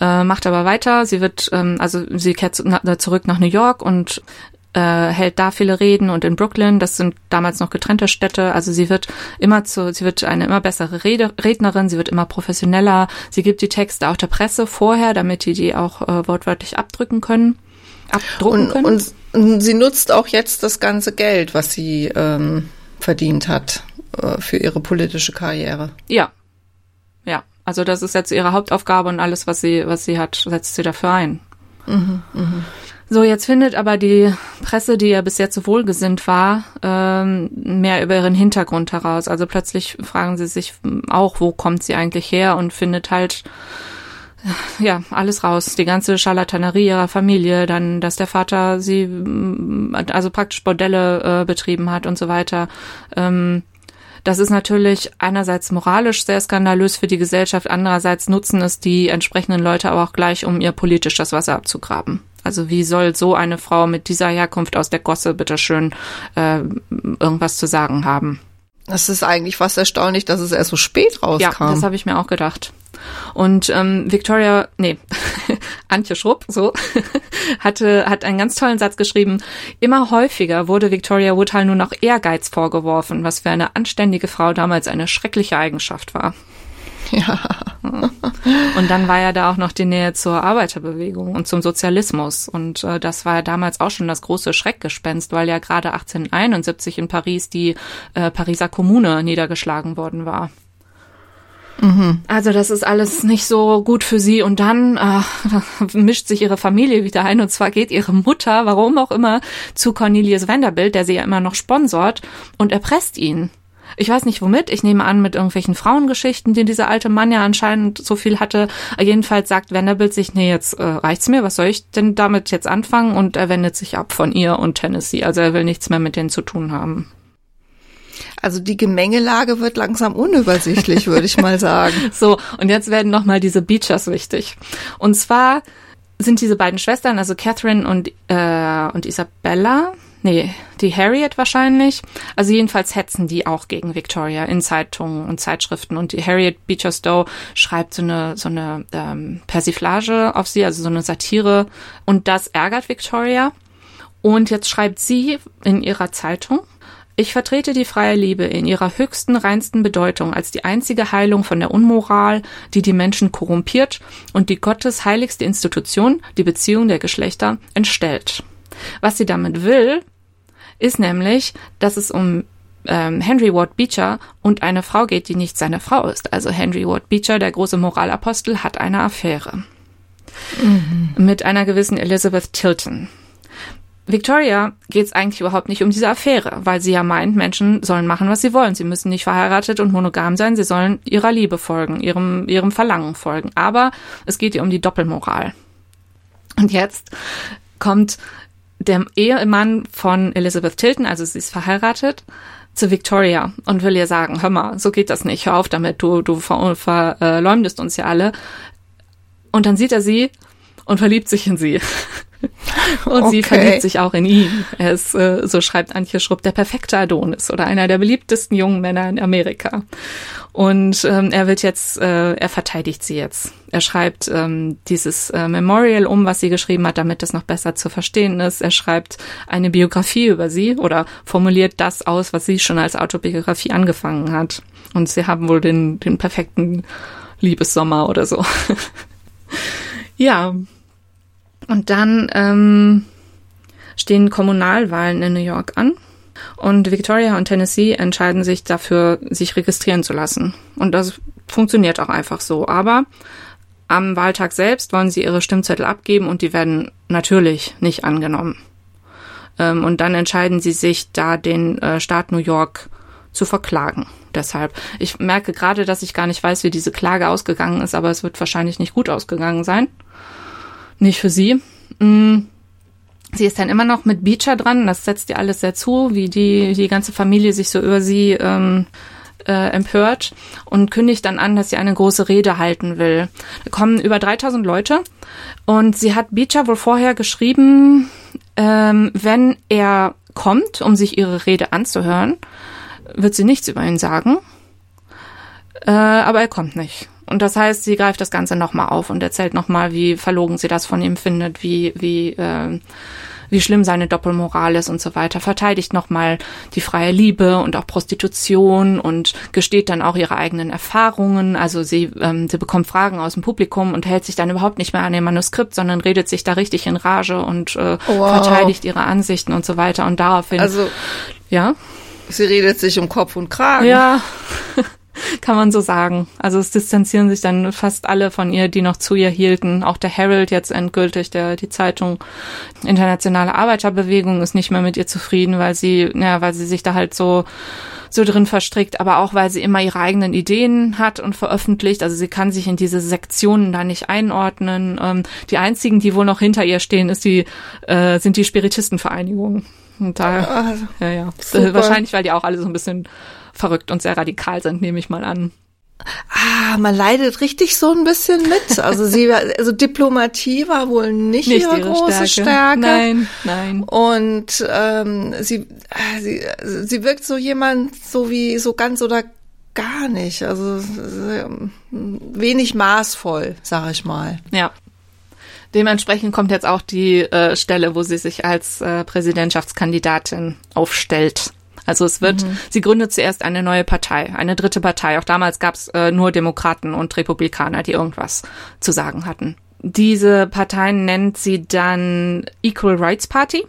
äh, macht aber weiter. Sie wird, ähm, also sie kehrt zurück nach New York und äh, hält da viele Reden und in Brooklyn, das sind damals noch getrennte Städte, also sie wird immer zu, sie wird eine immer bessere Rede, Rednerin, sie wird immer professioneller, sie gibt die Texte auch der Presse vorher, damit die die auch äh, wortwörtlich abdrücken können, abdrucken und, können. Und sie nutzt auch jetzt das ganze Geld, was sie ähm, verdient hat äh, für ihre politische Karriere. Ja. Ja. Also das ist jetzt ihre Hauptaufgabe und alles, was sie, was sie hat, setzt sie dafür ein. Mhm, mh. So, jetzt findet aber die Presse, die ja bis jetzt so wohlgesinnt war, ähm, mehr über ihren Hintergrund heraus. Also plötzlich fragen sie sich auch, wo kommt sie eigentlich her und findet halt ja, alles raus. Die ganze Scharlatanerie ihrer Familie, dann, dass der Vater sie, also praktisch Bordelle äh, betrieben hat und so weiter. Ähm, das ist natürlich einerseits moralisch sehr skandalös für die Gesellschaft, andererseits nutzen es die entsprechenden Leute aber auch gleich, um ihr politisch das Wasser abzugraben. Also wie soll so eine Frau mit dieser Herkunft aus der Gosse bitteschön äh, irgendwas zu sagen haben? Das ist eigentlich fast erstaunlich, dass es erst so spät rauskam. Ja, das habe ich mir auch gedacht. Und ähm, Victoria, nee, [LAUGHS] Antje Schrupp, so, [LAUGHS] hatte, hat einen ganz tollen Satz geschrieben. Immer häufiger wurde Victoria Woodhull nur noch Ehrgeiz vorgeworfen, was für eine anständige Frau damals eine schreckliche Eigenschaft war. Ja. Und dann war ja da auch noch die Nähe zur Arbeiterbewegung und zum Sozialismus. Und äh, das war ja damals auch schon das große Schreckgespenst, weil ja gerade 1871 in Paris die äh, Pariser Kommune niedergeschlagen worden war. Mhm. Also das ist alles nicht so gut für sie. Und dann äh, [LAUGHS] mischt sich ihre Familie wieder ein. Und zwar geht ihre Mutter, warum auch immer, zu Cornelius Vanderbilt, der sie ja immer noch sponsort, und erpresst ihn. Ich weiß nicht womit. Ich nehme an mit irgendwelchen Frauengeschichten, die dieser alte Mann ja anscheinend so viel hatte. Jedenfalls sagt Vanderbilt sich, nee, jetzt äh, reicht's mir. Was soll ich denn damit jetzt anfangen? Und er wendet sich ab von ihr und Tennessee. Also er will nichts mehr mit denen zu tun haben. Also die Gemengelage wird langsam unübersichtlich, würde ich mal sagen. [LAUGHS] So, und jetzt werden nochmal diese Beachers wichtig. Und zwar sind diese beiden Schwestern, also Catherine und, äh, und Isabella, nee, die Harriet wahrscheinlich. Also jedenfalls hetzen die auch gegen Victoria in Zeitungen und Zeitschriften. Und die Harriet Beecher Stowe schreibt so eine, so eine ähm, Persiflage auf sie, also so eine Satire. Und das ärgert Victoria. Und jetzt schreibt sie in ihrer Zeitung, ich vertrete die freie Liebe in ihrer höchsten, reinsten Bedeutung als die einzige Heilung von der Unmoral, die die Menschen korrumpiert und die Gottes heiligste Institution, die Beziehung der Geschlechter, entstellt. Was sie damit will, ist nämlich, dass es um ähm, Henry Ward Beecher und eine Frau geht, die nicht seine Frau ist. Also Henry Ward Beecher, der große Moralapostel, hat eine Affäre mhm. mit einer gewissen Elizabeth Tilton. Victoria geht es eigentlich überhaupt nicht um diese Affäre, weil sie ja meint, Menschen sollen machen, was sie wollen. Sie müssen nicht verheiratet und monogam sein, sie sollen ihrer Liebe folgen, ihrem, ihrem Verlangen folgen. Aber es geht ihr um die Doppelmoral. Und jetzt kommt der Ehemann von Elizabeth Tilton, also sie ist verheiratet, zu Victoria und will ihr sagen, hör mal, so geht das nicht, hör auf damit, du, du verleumdest uns ja alle. Und dann sieht er sie und verliebt sich in sie. [LAUGHS] Und okay. sie verliebt sich auch in ihn. Er ist, äh, so schreibt Antje Schrupp, der perfekte Adonis oder einer der beliebtesten jungen Männer in Amerika. Und ähm, er wird jetzt, äh, er verteidigt sie jetzt. Er schreibt ähm, dieses äh, Memorial um, was sie geschrieben hat, damit es noch besser zu verstehen ist. Er schreibt eine Biografie über sie oder formuliert das aus, was sie schon als Autobiografie angefangen hat. Und sie haben wohl den, den perfekten Liebessommer oder so. [LAUGHS] ja, und dann ähm, stehen Kommunalwahlen in New York an. Und Victoria und Tennessee entscheiden sich dafür, sich registrieren zu lassen. Und das funktioniert auch einfach so. Aber am Wahltag selbst wollen sie ihre Stimmzettel abgeben und die werden natürlich nicht angenommen. Ähm, und dann entscheiden sie sich, da den äh, Staat New York zu verklagen. Deshalb. Ich merke gerade, dass ich gar nicht weiß, wie diese Klage ausgegangen ist, aber es wird wahrscheinlich nicht gut ausgegangen sein nicht für sie. Mm. Sie ist dann immer noch mit Beecher dran, das setzt ihr alles sehr zu, wie die, die ganze Familie sich so über sie ähm, äh, empört und kündigt dann an, dass sie eine große Rede halten will. Da kommen über 3000 Leute und sie hat Beecher wohl vorher geschrieben, ähm, wenn er kommt, um sich ihre Rede anzuhören, wird sie nichts über ihn sagen. Äh, aber er kommt nicht. Und das heißt, sie greift das Ganze nochmal auf und erzählt nochmal, wie verlogen sie das von ihm findet, wie, wie, äh, wie schlimm seine Doppelmoral ist und so weiter, verteidigt nochmal die freie Liebe und auch Prostitution und gesteht dann auch ihre eigenen Erfahrungen. Also sie, ähm, sie bekommt Fragen aus dem Publikum und hält sich dann überhaupt nicht mehr an dem Manuskript, sondern redet sich da richtig in Rage und äh, wow. verteidigt ihre Ansichten und so weiter. Und daraufhin, also ja. Sie redet sich um Kopf und Kragen. Ja, [LAUGHS] [LAUGHS] kann man so sagen. Also es distanzieren sich dann fast alle von ihr, die noch zu ihr hielten. Auch der Herald jetzt endgültig, der die Zeitung Internationale Arbeiterbewegung ist nicht mehr mit ihr zufrieden, weil sie, naja, weil sie sich da halt so so drin verstrickt, aber auch weil sie immer ihre eigenen Ideen hat und veröffentlicht. Also sie kann sich in diese Sektionen da nicht einordnen. Ähm, die einzigen, die wohl noch hinter ihr stehen, ist die, äh, sind die Spiritistenvereinigungen. Und da, ah, ja, ja. Super. Wahrscheinlich, weil die auch alle so ein bisschen verrückt und sehr radikal sind, nehme ich mal an. Ah, man leidet richtig so ein bisschen mit. Also sie, also Diplomatie war wohl nicht, nicht ihre, ihre, große Stärke. Stärke. Nein, nein. Und ähm, sie, sie, sie wirkt so jemand, so wie so ganz oder gar nicht. Also wenig maßvoll, sag ich mal. Ja. Dementsprechend kommt jetzt auch die äh, Stelle, wo sie sich als äh, Präsidentschaftskandidatin aufstellt. Also es wird, mhm. sie gründet zuerst eine neue Partei, eine dritte Partei. Auch damals gab es äh, nur Demokraten und Republikaner, die irgendwas zu sagen hatten. Diese Partei nennt sie dann Equal Rights Party.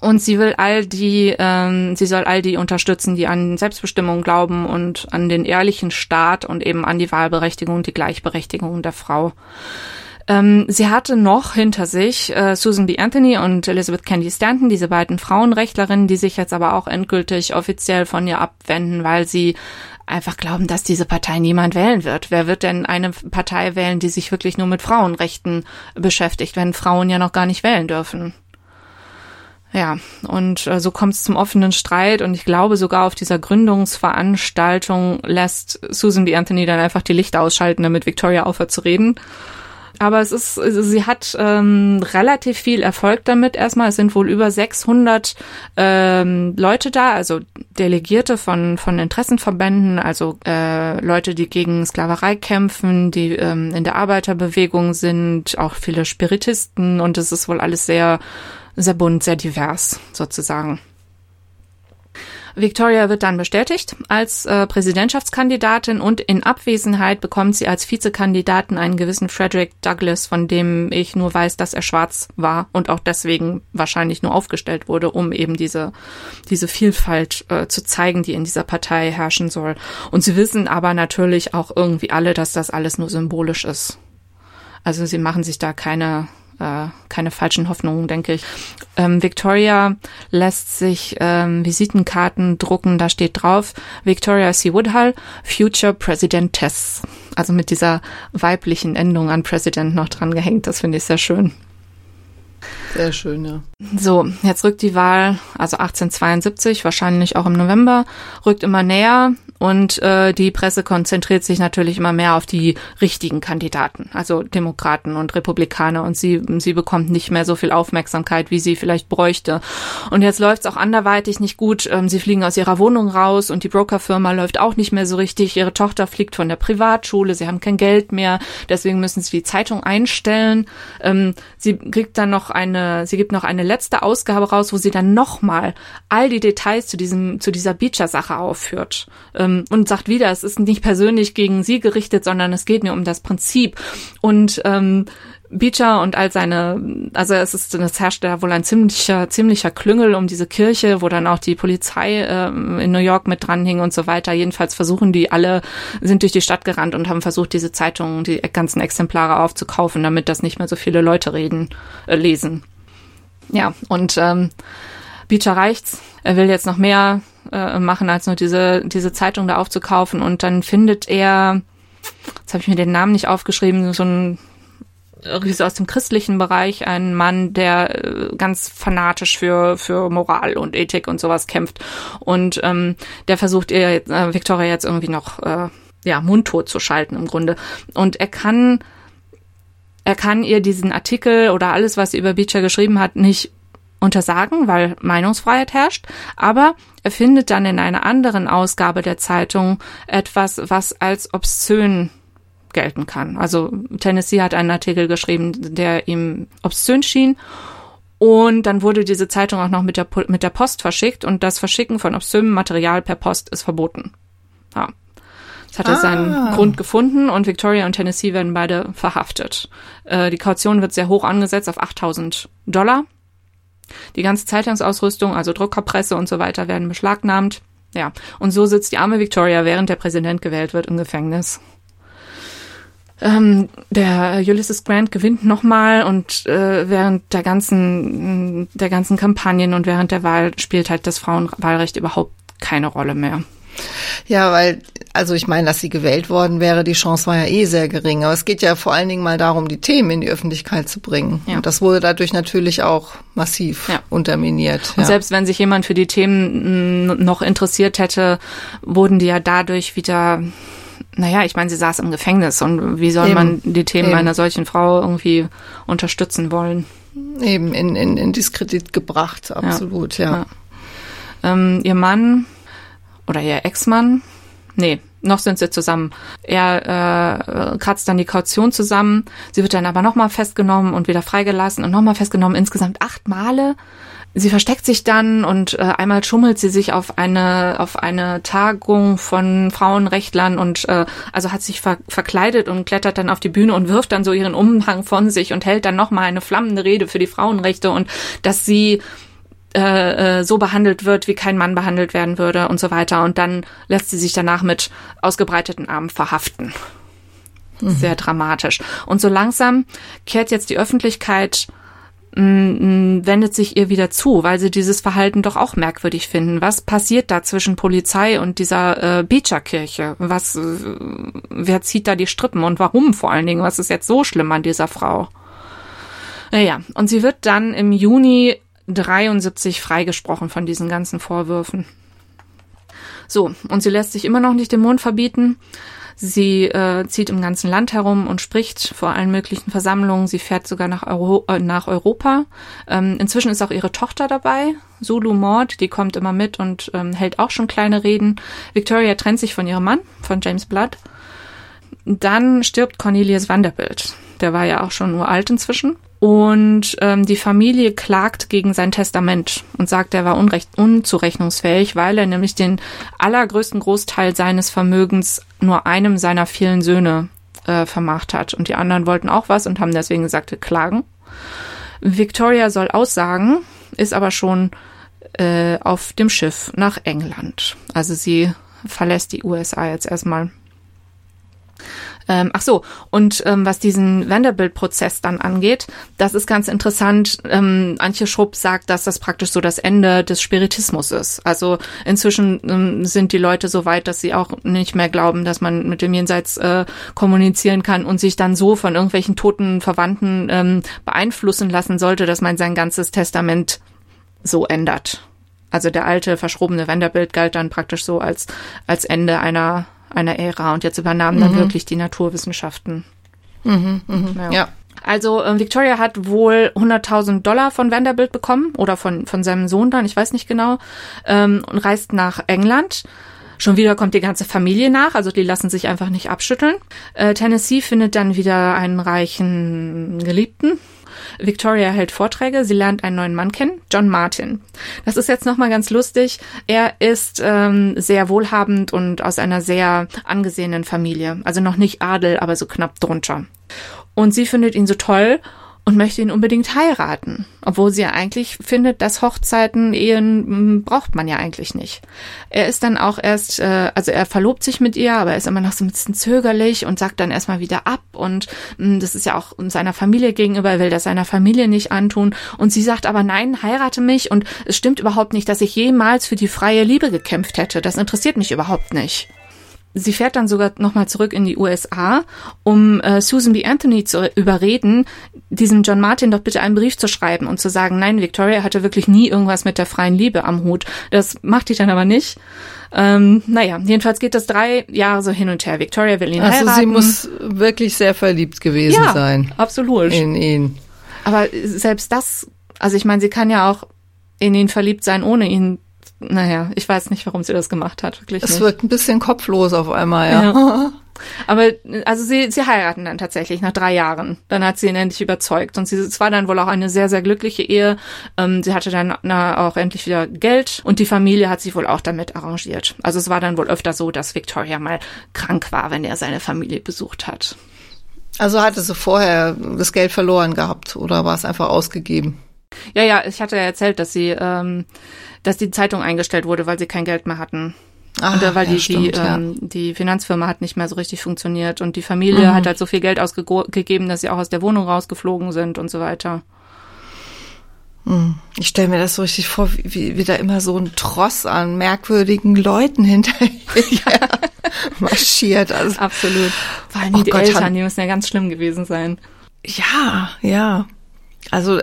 Und sie will all die, ähm, sie soll all die unterstützen, die an Selbstbestimmung glauben und an den ehrlichen Staat und eben an die Wahlberechtigung, die Gleichberechtigung der Frau. Ähm, sie hatte noch hinter sich äh, Susan B. Anthony und Elizabeth Candy Stanton, diese beiden Frauenrechtlerinnen, die sich jetzt aber auch endgültig offiziell von ihr abwenden, weil sie einfach glauben, dass diese Partei niemand wählen wird. Wer wird denn eine Partei wählen, die sich wirklich nur mit Frauenrechten beschäftigt, wenn Frauen ja noch gar nicht wählen dürfen? Ja, und äh, so kommt es zum offenen Streit und ich glaube sogar auf dieser Gründungsveranstaltung lässt Susan B. Anthony dann einfach die Lichter ausschalten, damit Victoria aufhört zu reden. Aber es ist, also sie hat ähm, relativ viel Erfolg damit. Erstmal, es sind wohl über 600 ähm, Leute da, also Delegierte von von Interessenverbänden, also äh, Leute, die gegen Sklaverei kämpfen, die ähm, in der Arbeiterbewegung sind, auch viele Spiritisten und es ist wohl alles sehr sehr bunt, sehr divers sozusagen. Victoria wird dann bestätigt als äh, Präsidentschaftskandidatin und in Abwesenheit bekommt sie als Vizekandidaten einen gewissen Frederick Douglass, von dem ich nur weiß, dass er schwarz war und auch deswegen wahrscheinlich nur aufgestellt wurde, um eben diese, diese Vielfalt äh, zu zeigen, die in dieser Partei herrschen soll. Und sie wissen aber natürlich auch irgendwie alle, dass das alles nur symbolisch ist. Also sie machen sich da keine äh, keine falschen Hoffnungen, denke ich. Ähm, Victoria lässt sich ähm, Visitenkarten drucken, da steht drauf Victoria C. Woodhull, Future President Tess. Also mit dieser weiblichen Endung an President noch dran gehängt. Das finde ich sehr schön. Sehr schön, ja. So, jetzt rückt die Wahl, also 1872, wahrscheinlich auch im November, rückt immer näher und äh, die Presse konzentriert sich natürlich immer mehr auf die richtigen Kandidaten, also Demokraten und Republikaner. Und sie, sie bekommt nicht mehr so viel Aufmerksamkeit, wie sie vielleicht bräuchte. Und jetzt läuft es auch anderweitig nicht gut. Ähm, sie fliegen aus ihrer Wohnung raus und die Brokerfirma läuft auch nicht mehr so richtig. Ihre Tochter fliegt von der Privatschule, sie haben kein Geld mehr, deswegen müssen sie die Zeitung einstellen. Ähm, sie kriegt dann noch eine, sie gibt noch eine letzte Ausgabe raus, wo sie dann nochmal all die Details zu diesem, zu dieser Beecher-Sache aufführt. Ähm, und sagt wieder, es ist nicht persönlich gegen sie gerichtet, sondern es geht mir um das Prinzip. Und ähm, Beecher und all seine, also es ist, es herrscht da wohl ein ziemlicher, ziemlicher Klüngel um diese Kirche, wo dann auch die Polizei ähm, in New York mit dran hing und so weiter. Jedenfalls versuchen die alle, sind durch die Stadt gerannt und haben versucht, diese Zeitungen, die ganzen Exemplare aufzukaufen, damit das nicht mehr so viele Leute reden, äh, lesen. Ja, und ähm, Beecher reicht's. Er will jetzt noch mehr äh, machen, als nur diese, diese Zeitung da aufzukaufen. Und dann findet er, jetzt habe ich mir den Namen nicht aufgeschrieben, so ein so aus dem christlichen Bereich, ein Mann, der äh, ganz fanatisch für, für Moral und Ethik und sowas kämpft. Und ähm, der versucht ihr äh, Victoria jetzt irgendwie noch äh, ja, mundtot zu schalten im Grunde. Und er kann er kann ihr diesen Artikel oder alles, was sie über Beecher geschrieben hat, nicht untersagen, weil Meinungsfreiheit herrscht, aber er findet dann in einer anderen Ausgabe der Zeitung etwas, was als obszön gelten kann. Also Tennessee hat einen Artikel geschrieben, der ihm obszön schien. Und dann wurde diese Zeitung auch noch mit der, mit der Post verschickt und das Verschicken von obszönem Material per Post ist verboten. Ja. Das hat er ah. seinen Grund gefunden und Victoria und Tennessee werden beide verhaftet. Äh, die Kaution wird sehr hoch angesetzt auf 8000 Dollar. Die ganze Zeitungsausrüstung, also Druckerpresse und so weiter, werden beschlagnahmt. Ja, und so sitzt die arme Victoria, während der Präsident gewählt wird, im Gefängnis. Ähm, der Ulysses Grant gewinnt nochmal und äh, während der ganzen der ganzen Kampagnen und während der Wahl spielt halt das Frauenwahlrecht überhaupt keine Rolle mehr. Ja, weil, also ich meine, dass sie gewählt worden wäre, die Chance war ja eh sehr gering. Aber es geht ja vor allen Dingen mal darum, die Themen in die Öffentlichkeit zu bringen. Ja. Und das wurde dadurch natürlich auch massiv ja. unterminiert. Und ja. selbst wenn sich jemand für die Themen noch interessiert hätte, wurden die ja dadurch wieder naja, ich meine, sie saß im Gefängnis und wie soll Eben. man die Themen Eben. einer solchen Frau irgendwie unterstützen wollen? Eben in, in, in Diskredit gebracht, absolut, ja. ja. Ähm, ihr Mann oder ihr Ex-Mann, nee, noch sind sie zusammen. Er äh, kratzt dann die Kaution zusammen. Sie wird dann aber nochmal festgenommen und wieder freigelassen und nochmal festgenommen. Insgesamt acht Male. Sie versteckt sich dann und äh, einmal schummelt sie sich auf eine auf eine Tagung von Frauenrechtlern und äh, also hat sich ver verkleidet und klettert dann auf die Bühne und wirft dann so ihren Umhang von sich und hält dann nochmal eine flammende Rede für die Frauenrechte und dass sie äh, äh, so behandelt wird, wie kein Mann behandelt werden würde und so weiter. Und dann lässt sie sich danach mit ausgebreiteten Armen verhaften. Mhm. Sehr dramatisch. Und so langsam kehrt jetzt die Öffentlichkeit wendet sich ihr wieder zu, weil sie dieses Verhalten doch auch merkwürdig finden. Was passiert da zwischen Polizei und dieser äh, Beecher-Kirche? Was, äh, wer zieht da die Strippen und warum vor allen Dingen? Was ist jetzt so schlimm an dieser Frau? Naja, und sie wird dann im Juni 73 freigesprochen von diesen ganzen Vorwürfen. So, und sie lässt sich immer noch nicht den Mund verbieten. Sie äh, zieht im ganzen Land herum und spricht vor allen möglichen Versammlungen. Sie fährt sogar nach, Euro äh, nach Europa. Ähm, inzwischen ist auch ihre Tochter dabei, Zulu Maud, die kommt immer mit und ähm, hält auch schon kleine Reden. Victoria trennt sich von ihrem Mann, von James Blood. Dann stirbt Cornelius Vanderbilt. Der war ja auch schon uralt inzwischen. Und ähm, die Familie klagt gegen sein Testament und sagt, er war unrecht, unzurechnungsfähig, weil er nämlich den allergrößten Großteil seines Vermögens nur einem seiner vielen Söhne äh, vermacht hat. Und die anderen wollten auch was und haben deswegen gesagt, klagen. Victoria soll aussagen, ist aber schon äh, auf dem Schiff nach England. Also sie verlässt die USA jetzt erstmal. Ähm, ach so, und ähm, was diesen Vanderbilt-Prozess dann angeht, das ist ganz interessant. Ähm, Antje Schrupp sagt, dass das praktisch so das Ende des Spiritismus ist. Also inzwischen ähm, sind die Leute so weit, dass sie auch nicht mehr glauben, dass man mit dem Jenseits äh, kommunizieren kann und sich dann so von irgendwelchen toten Verwandten ähm, beeinflussen lassen sollte, dass man sein ganzes Testament so ändert. Also der alte verschrobene Vanderbilt galt dann praktisch so als als Ende einer einer Ära und jetzt übernahmen dann mhm. wirklich die Naturwissenschaften. Mhm, mh, ja. ja. Also äh, Victoria hat wohl 100.000 Dollar von Vanderbilt bekommen oder von, von seinem Sohn dann, ich weiß nicht genau, ähm, und reist nach England. Schon wieder kommt die ganze Familie nach, also die lassen sich einfach nicht abschütteln. Äh, Tennessee findet dann wieder einen reichen Geliebten, Victoria hält Vorträge, sie lernt einen neuen Mann kennen, John Martin. Das ist jetzt nochmal ganz lustig. Er ist ähm, sehr wohlhabend und aus einer sehr angesehenen Familie. Also noch nicht Adel, aber so knapp drunter. Und sie findet ihn so toll und möchte ihn unbedingt heiraten, obwohl sie ja eigentlich findet, dass Hochzeiten, Ehen hm, braucht man ja eigentlich nicht. Er ist dann auch erst, äh, also er verlobt sich mit ihr, aber er ist immer noch so ein bisschen zögerlich und sagt dann erstmal wieder ab und mh, hm, das ist ja auch seiner Familie gegenüber, er will das seiner Familie nicht antun und sie sagt aber nein, heirate mich und es stimmt überhaupt nicht, dass ich jemals für die freie Liebe gekämpft hätte. Das interessiert mich überhaupt nicht. Sie fährt dann sogar nochmal zurück in die USA, um äh, Susan B. Anthony zu überreden, diesem John Martin doch bitte einen Brief zu schreiben und zu sagen, nein, Victoria hatte wirklich nie irgendwas mit der freien Liebe am Hut. Das macht die dann aber nicht. Ähm, naja, jedenfalls geht das drei Jahre so hin und her. Victoria will ihn also heiraten. Also sie muss wirklich sehr verliebt gewesen ja, sein. absolut. In ihn. Aber selbst das, also ich meine, sie kann ja auch in ihn verliebt sein, ohne ihn naja, ich weiß nicht, warum sie das gemacht hat, wirklich. Es nicht. wird ein bisschen kopflos auf einmal, ja. ja. [LAUGHS] Aber also sie, sie heiraten dann tatsächlich nach drei Jahren. Dann hat sie ihn endlich überzeugt. Und sie, es war dann wohl auch eine sehr, sehr glückliche Ehe. Ähm, sie hatte dann na, auch endlich wieder Geld und die Familie hat sich wohl auch damit arrangiert. Also es war dann wohl öfter so, dass Victoria mal krank war, wenn er seine Familie besucht hat. Also hatte sie vorher das Geld verloren gehabt oder war es einfach ausgegeben? Ja, ja, ich hatte ja erzählt, dass sie, ähm, dass die Zeitung eingestellt wurde, weil sie kein Geld mehr hatten. Ah, und äh, weil ja, die, stimmt, die, ja. ähm, die Finanzfirma hat nicht mehr so richtig funktioniert und die Familie Mhm. hat halt so viel Geld ausgegeben, dass sie auch aus der Wohnung rausgeflogen sind und so weiter. Ich stelle mir das so richtig vor, wie, wie, wie da immer so ein Tross an merkwürdigen Leuten [LAUGHS] hinterher marschiert. Also, Absolut. Vor allem Oh die Gott, Eltern, die müssen ja ganz schlimm gewesen sein. ja, ja. Also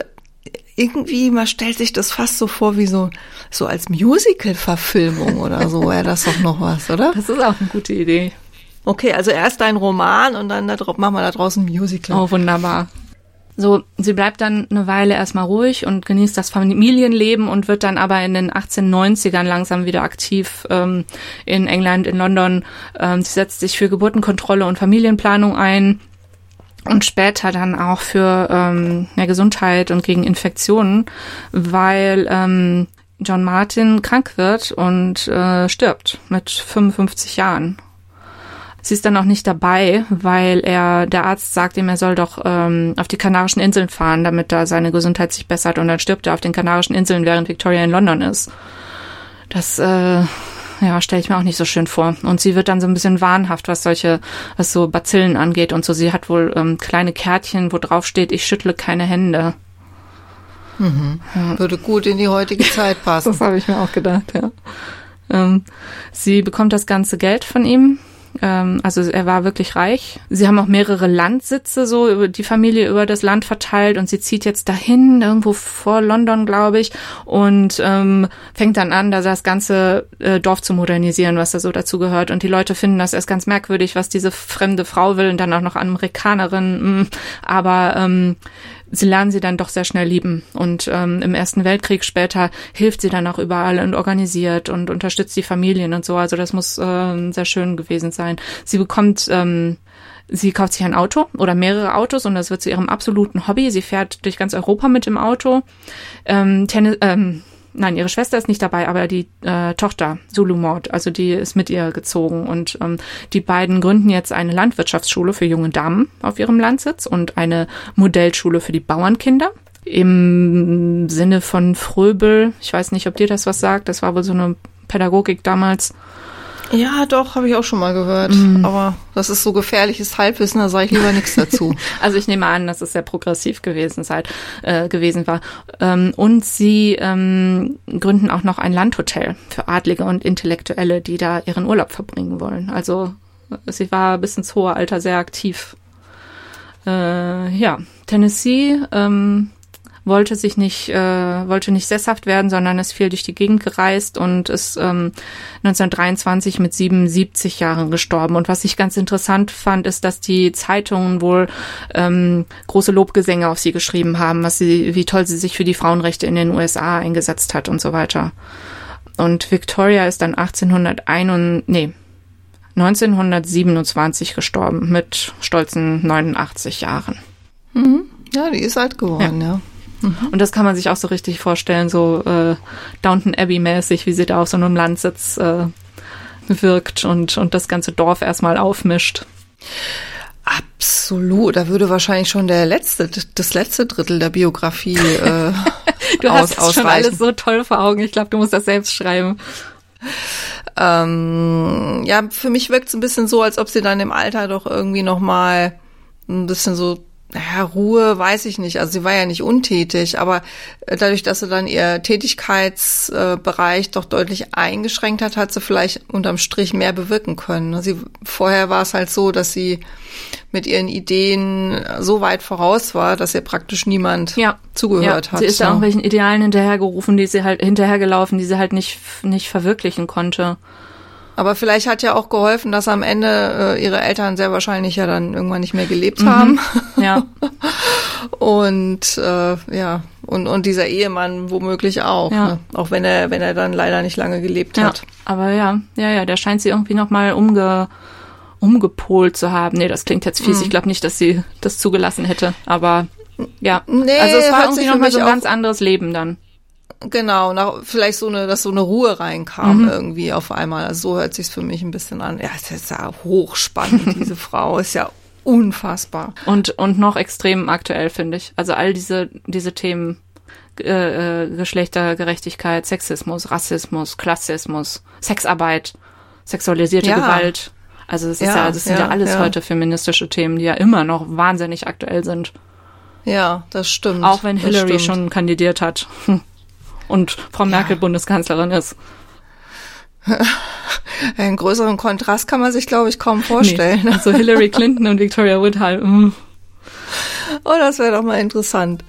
irgendwie, man stellt sich das fast so vor wie so, so als Musical-Verfilmung oder so, [LAUGHS] wäre das doch noch was, oder? Das ist auch eine gute Idee. Okay, also erst ein Roman und dann da drauf, machen wir da draußen ein Musical. Oh, wunderbar. So, sie bleibt dann eine Weile erstmal ruhig und genießt das Familienleben und wird dann aber in den 1890ern langsam wieder aktiv ähm, in England, in London. Ähm, sie setzt sich für Geburtenkontrolle und Familienplanung ein und später dann auch für ähm, ja, Gesundheit und gegen Infektionen, weil ähm, John Martin krank wird und äh, stirbt mit 55 Jahren. Sie ist dann auch nicht dabei, weil er, der Arzt sagt ihm, er soll doch ähm, auf die Kanarischen Inseln fahren, damit da seine Gesundheit sich bessert und dann stirbt er auf den Kanarischen Inseln, während Victoria in London ist. Das, äh, ja, stelle ich mir auch nicht so schön vor. Und sie wird dann so ein bisschen wahnhaft, was solche, was so Bazillen angeht und so. Sie hat wohl ähm, kleine Kärtchen, wo drauf steht, ich schüttle keine Hände. Würde gut in die heutige [LAUGHS] Zeit passen. Das habe ich mir auch gedacht, ja. Ähm, sie bekommt das ganze Geld von ihm. Ähm, also er war wirklich reich. Sie haben auch mehrere Landsitze so über die Familie über das Land verteilt und sie zieht jetzt dahin, irgendwo vor London, glaube ich, und ähm, fängt dann an, da das ganze äh, Dorf zu modernisieren, was da so dazu gehört. Und die Leute finden das erst ganz merkwürdig, was diese fremde Frau will und dann auch noch Amerikanerin. mh. Aber ähm, sie lernen sie dann doch sehr schnell lieben. Und ähm, im Ersten Weltkrieg später hilft sie dann auch überall und organisiert und unterstützt die Familien und so. Also das muss ähm, sehr schön gewesen sein. Sie bekommt, ähm, sie kauft sich ein Auto oder mehrere Autos und das wird zu ihrem absoluten Hobby. Sie fährt durch ganz Europa mit dem Auto. Ähm, Tennis, ähm, Nein, ihre Schwester ist nicht dabei, aber die äh, Tochter, Zulu Maud, also die ist mit ihr gezogen. Und ähm, die beiden gründen jetzt eine Landwirtschaftsschule für junge Damen auf ihrem Landsitz und eine Modellschule für die Bauernkinder. Im Sinne von Fröbel, ich weiß nicht, ob dir das was sagt, das war wohl so eine Pädagogik damals. Ja, doch, habe ich auch schon mal gehört. Aber das ist so gefährliches Halbwissen, da sage ich lieber nichts dazu. [LAUGHS] Also ich nehme an, dass es sehr progressiv gewesen seid, äh, gewesen war. Ähm, und sie ähm, gründen auch noch ein Landhotel für Adlige und Intellektuelle, die da ihren Urlaub verbringen wollen. Also äh, sie war bis ins hohe Alter sehr aktiv. Äh, ja, Tennessee ähm, wollte sich nicht, äh, wollte nicht sesshaft werden, sondern ist viel durch die Gegend gereist und ist ähm, 1923 mit 77 Jahren gestorben. Und was ich ganz interessant fand, ist, dass die Zeitungen wohl ähm, große Lobgesänge auf sie geschrieben haben, was sie, wie toll sie sich für die Frauenrechte in den USA eingesetzt hat und so weiter. Und Victoria ist dann 1801, nee, 1927 gestorben mit stolzen 89 Jahren. Ja, die ist alt geworden, ja. Und das kann man sich auch so richtig vorstellen, so äh, Downton Abbey-mäßig, wie sie da auf so einem Landsitz äh, wirkt und, und das ganze Dorf erstmal aufmischt. Absolut. Da würde wahrscheinlich schon der letzte, das letzte Drittel der Biografie äh, [LAUGHS] Du aus, hast das schon alles so toll vor Augen. Ich glaube, du musst das selbst schreiben. Ähm, ja, für mich wirkt es ein bisschen so, als ob sie dann im Alter doch irgendwie noch mal ein bisschen so ja, Ruhe, weiß ich nicht. Also sie war ja nicht untätig, aber äh, dadurch, dass sie dann ihr Tätigkeitsbereich doch deutlich eingeschränkt hat, hat sie vielleicht unterm Strich mehr bewirken können. Sie, vorher war es halt so, dass sie mit ihren Ideen so weit voraus war, dass ihr praktisch niemand Ja. zugehört ja, hat. Sie ist ja. irgendwelchen Idealen hinterhergerufen, die sie halt hinterhergelaufen, die sie halt nicht, nicht verwirklichen konnte. Aber vielleicht hat ja auch geholfen, dass am Ende äh, ihre Eltern sehr wahrscheinlich ja dann irgendwann nicht mehr gelebt haben. Ja. [LAUGHS] Und äh, ja, und, und dieser Ehemann womöglich auch. Ja. Ne? Auch wenn er, wenn er dann leider nicht lange gelebt Ja, hat. aber ja, ja, ja, der scheint sie irgendwie nochmal umge, umgepolt zu haben. Nee, das klingt jetzt fies. Mhm. Ich glaube nicht, dass sie das zugelassen hätte. Aber ja, Nee, also es war irgendwie nochmal so ein ganz anderes Leben dann. Genau, nach, vielleicht so eine, dass so eine Ruhe reinkam Mhm. irgendwie auf einmal. Also so hört sich's für mich ein bisschen an. Ja, es ist ja hochspannend, [LAUGHS] diese Frau ist ja unfassbar. Und, und noch extrem aktuell, finde ich. Also all diese, diese Themen. äh, äh, Geschlechtergerechtigkeit, Sexismus, Rassismus, Klassismus, Sexarbeit, sexualisierte Ja. Gewalt. Also es ist Ja, ja, das sind ja, ja, alles heute feministische Themen, die ja immer noch wahnsinnig aktuell sind. Ja, das stimmt. Auch wenn das Hillary schon kandidiert hat [LAUGHS] und Frau Merkel Bundeskanzlerin ist. [LAUGHS] Einen größeren Kontrast kann man sich, glaube ich, kaum vorstellen. Nee. Also Hillary [LAUGHS] Clinton und Victoria Woodhull. mm. Oh, das wäre doch mal interessant,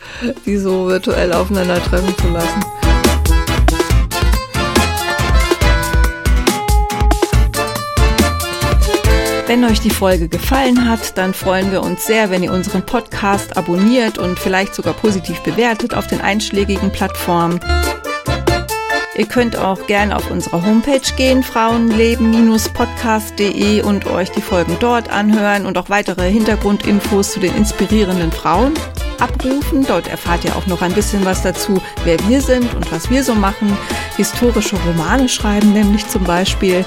die so virtuell aufeinandertreffen zu lassen. Wenn euch die Folge gefallen hat, dann freuen wir uns sehr, wenn ihr unseren Podcast abonniert und vielleicht sogar positiv bewertet auf den einschlägigen Plattformen. Ihr könnt auch gerne auf unsere Homepage gehen, frauenleben-podcast.de und euch die Folgen dort anhören und auch weitere Hintergrundinfos zu den inspirierenden Frauen abrufen. Dort erfahrt ihr auch noch ein bisschen was dazu, wer wir sind und was wir so machen. Historische Romane schreiben nämlich zum Beispiel.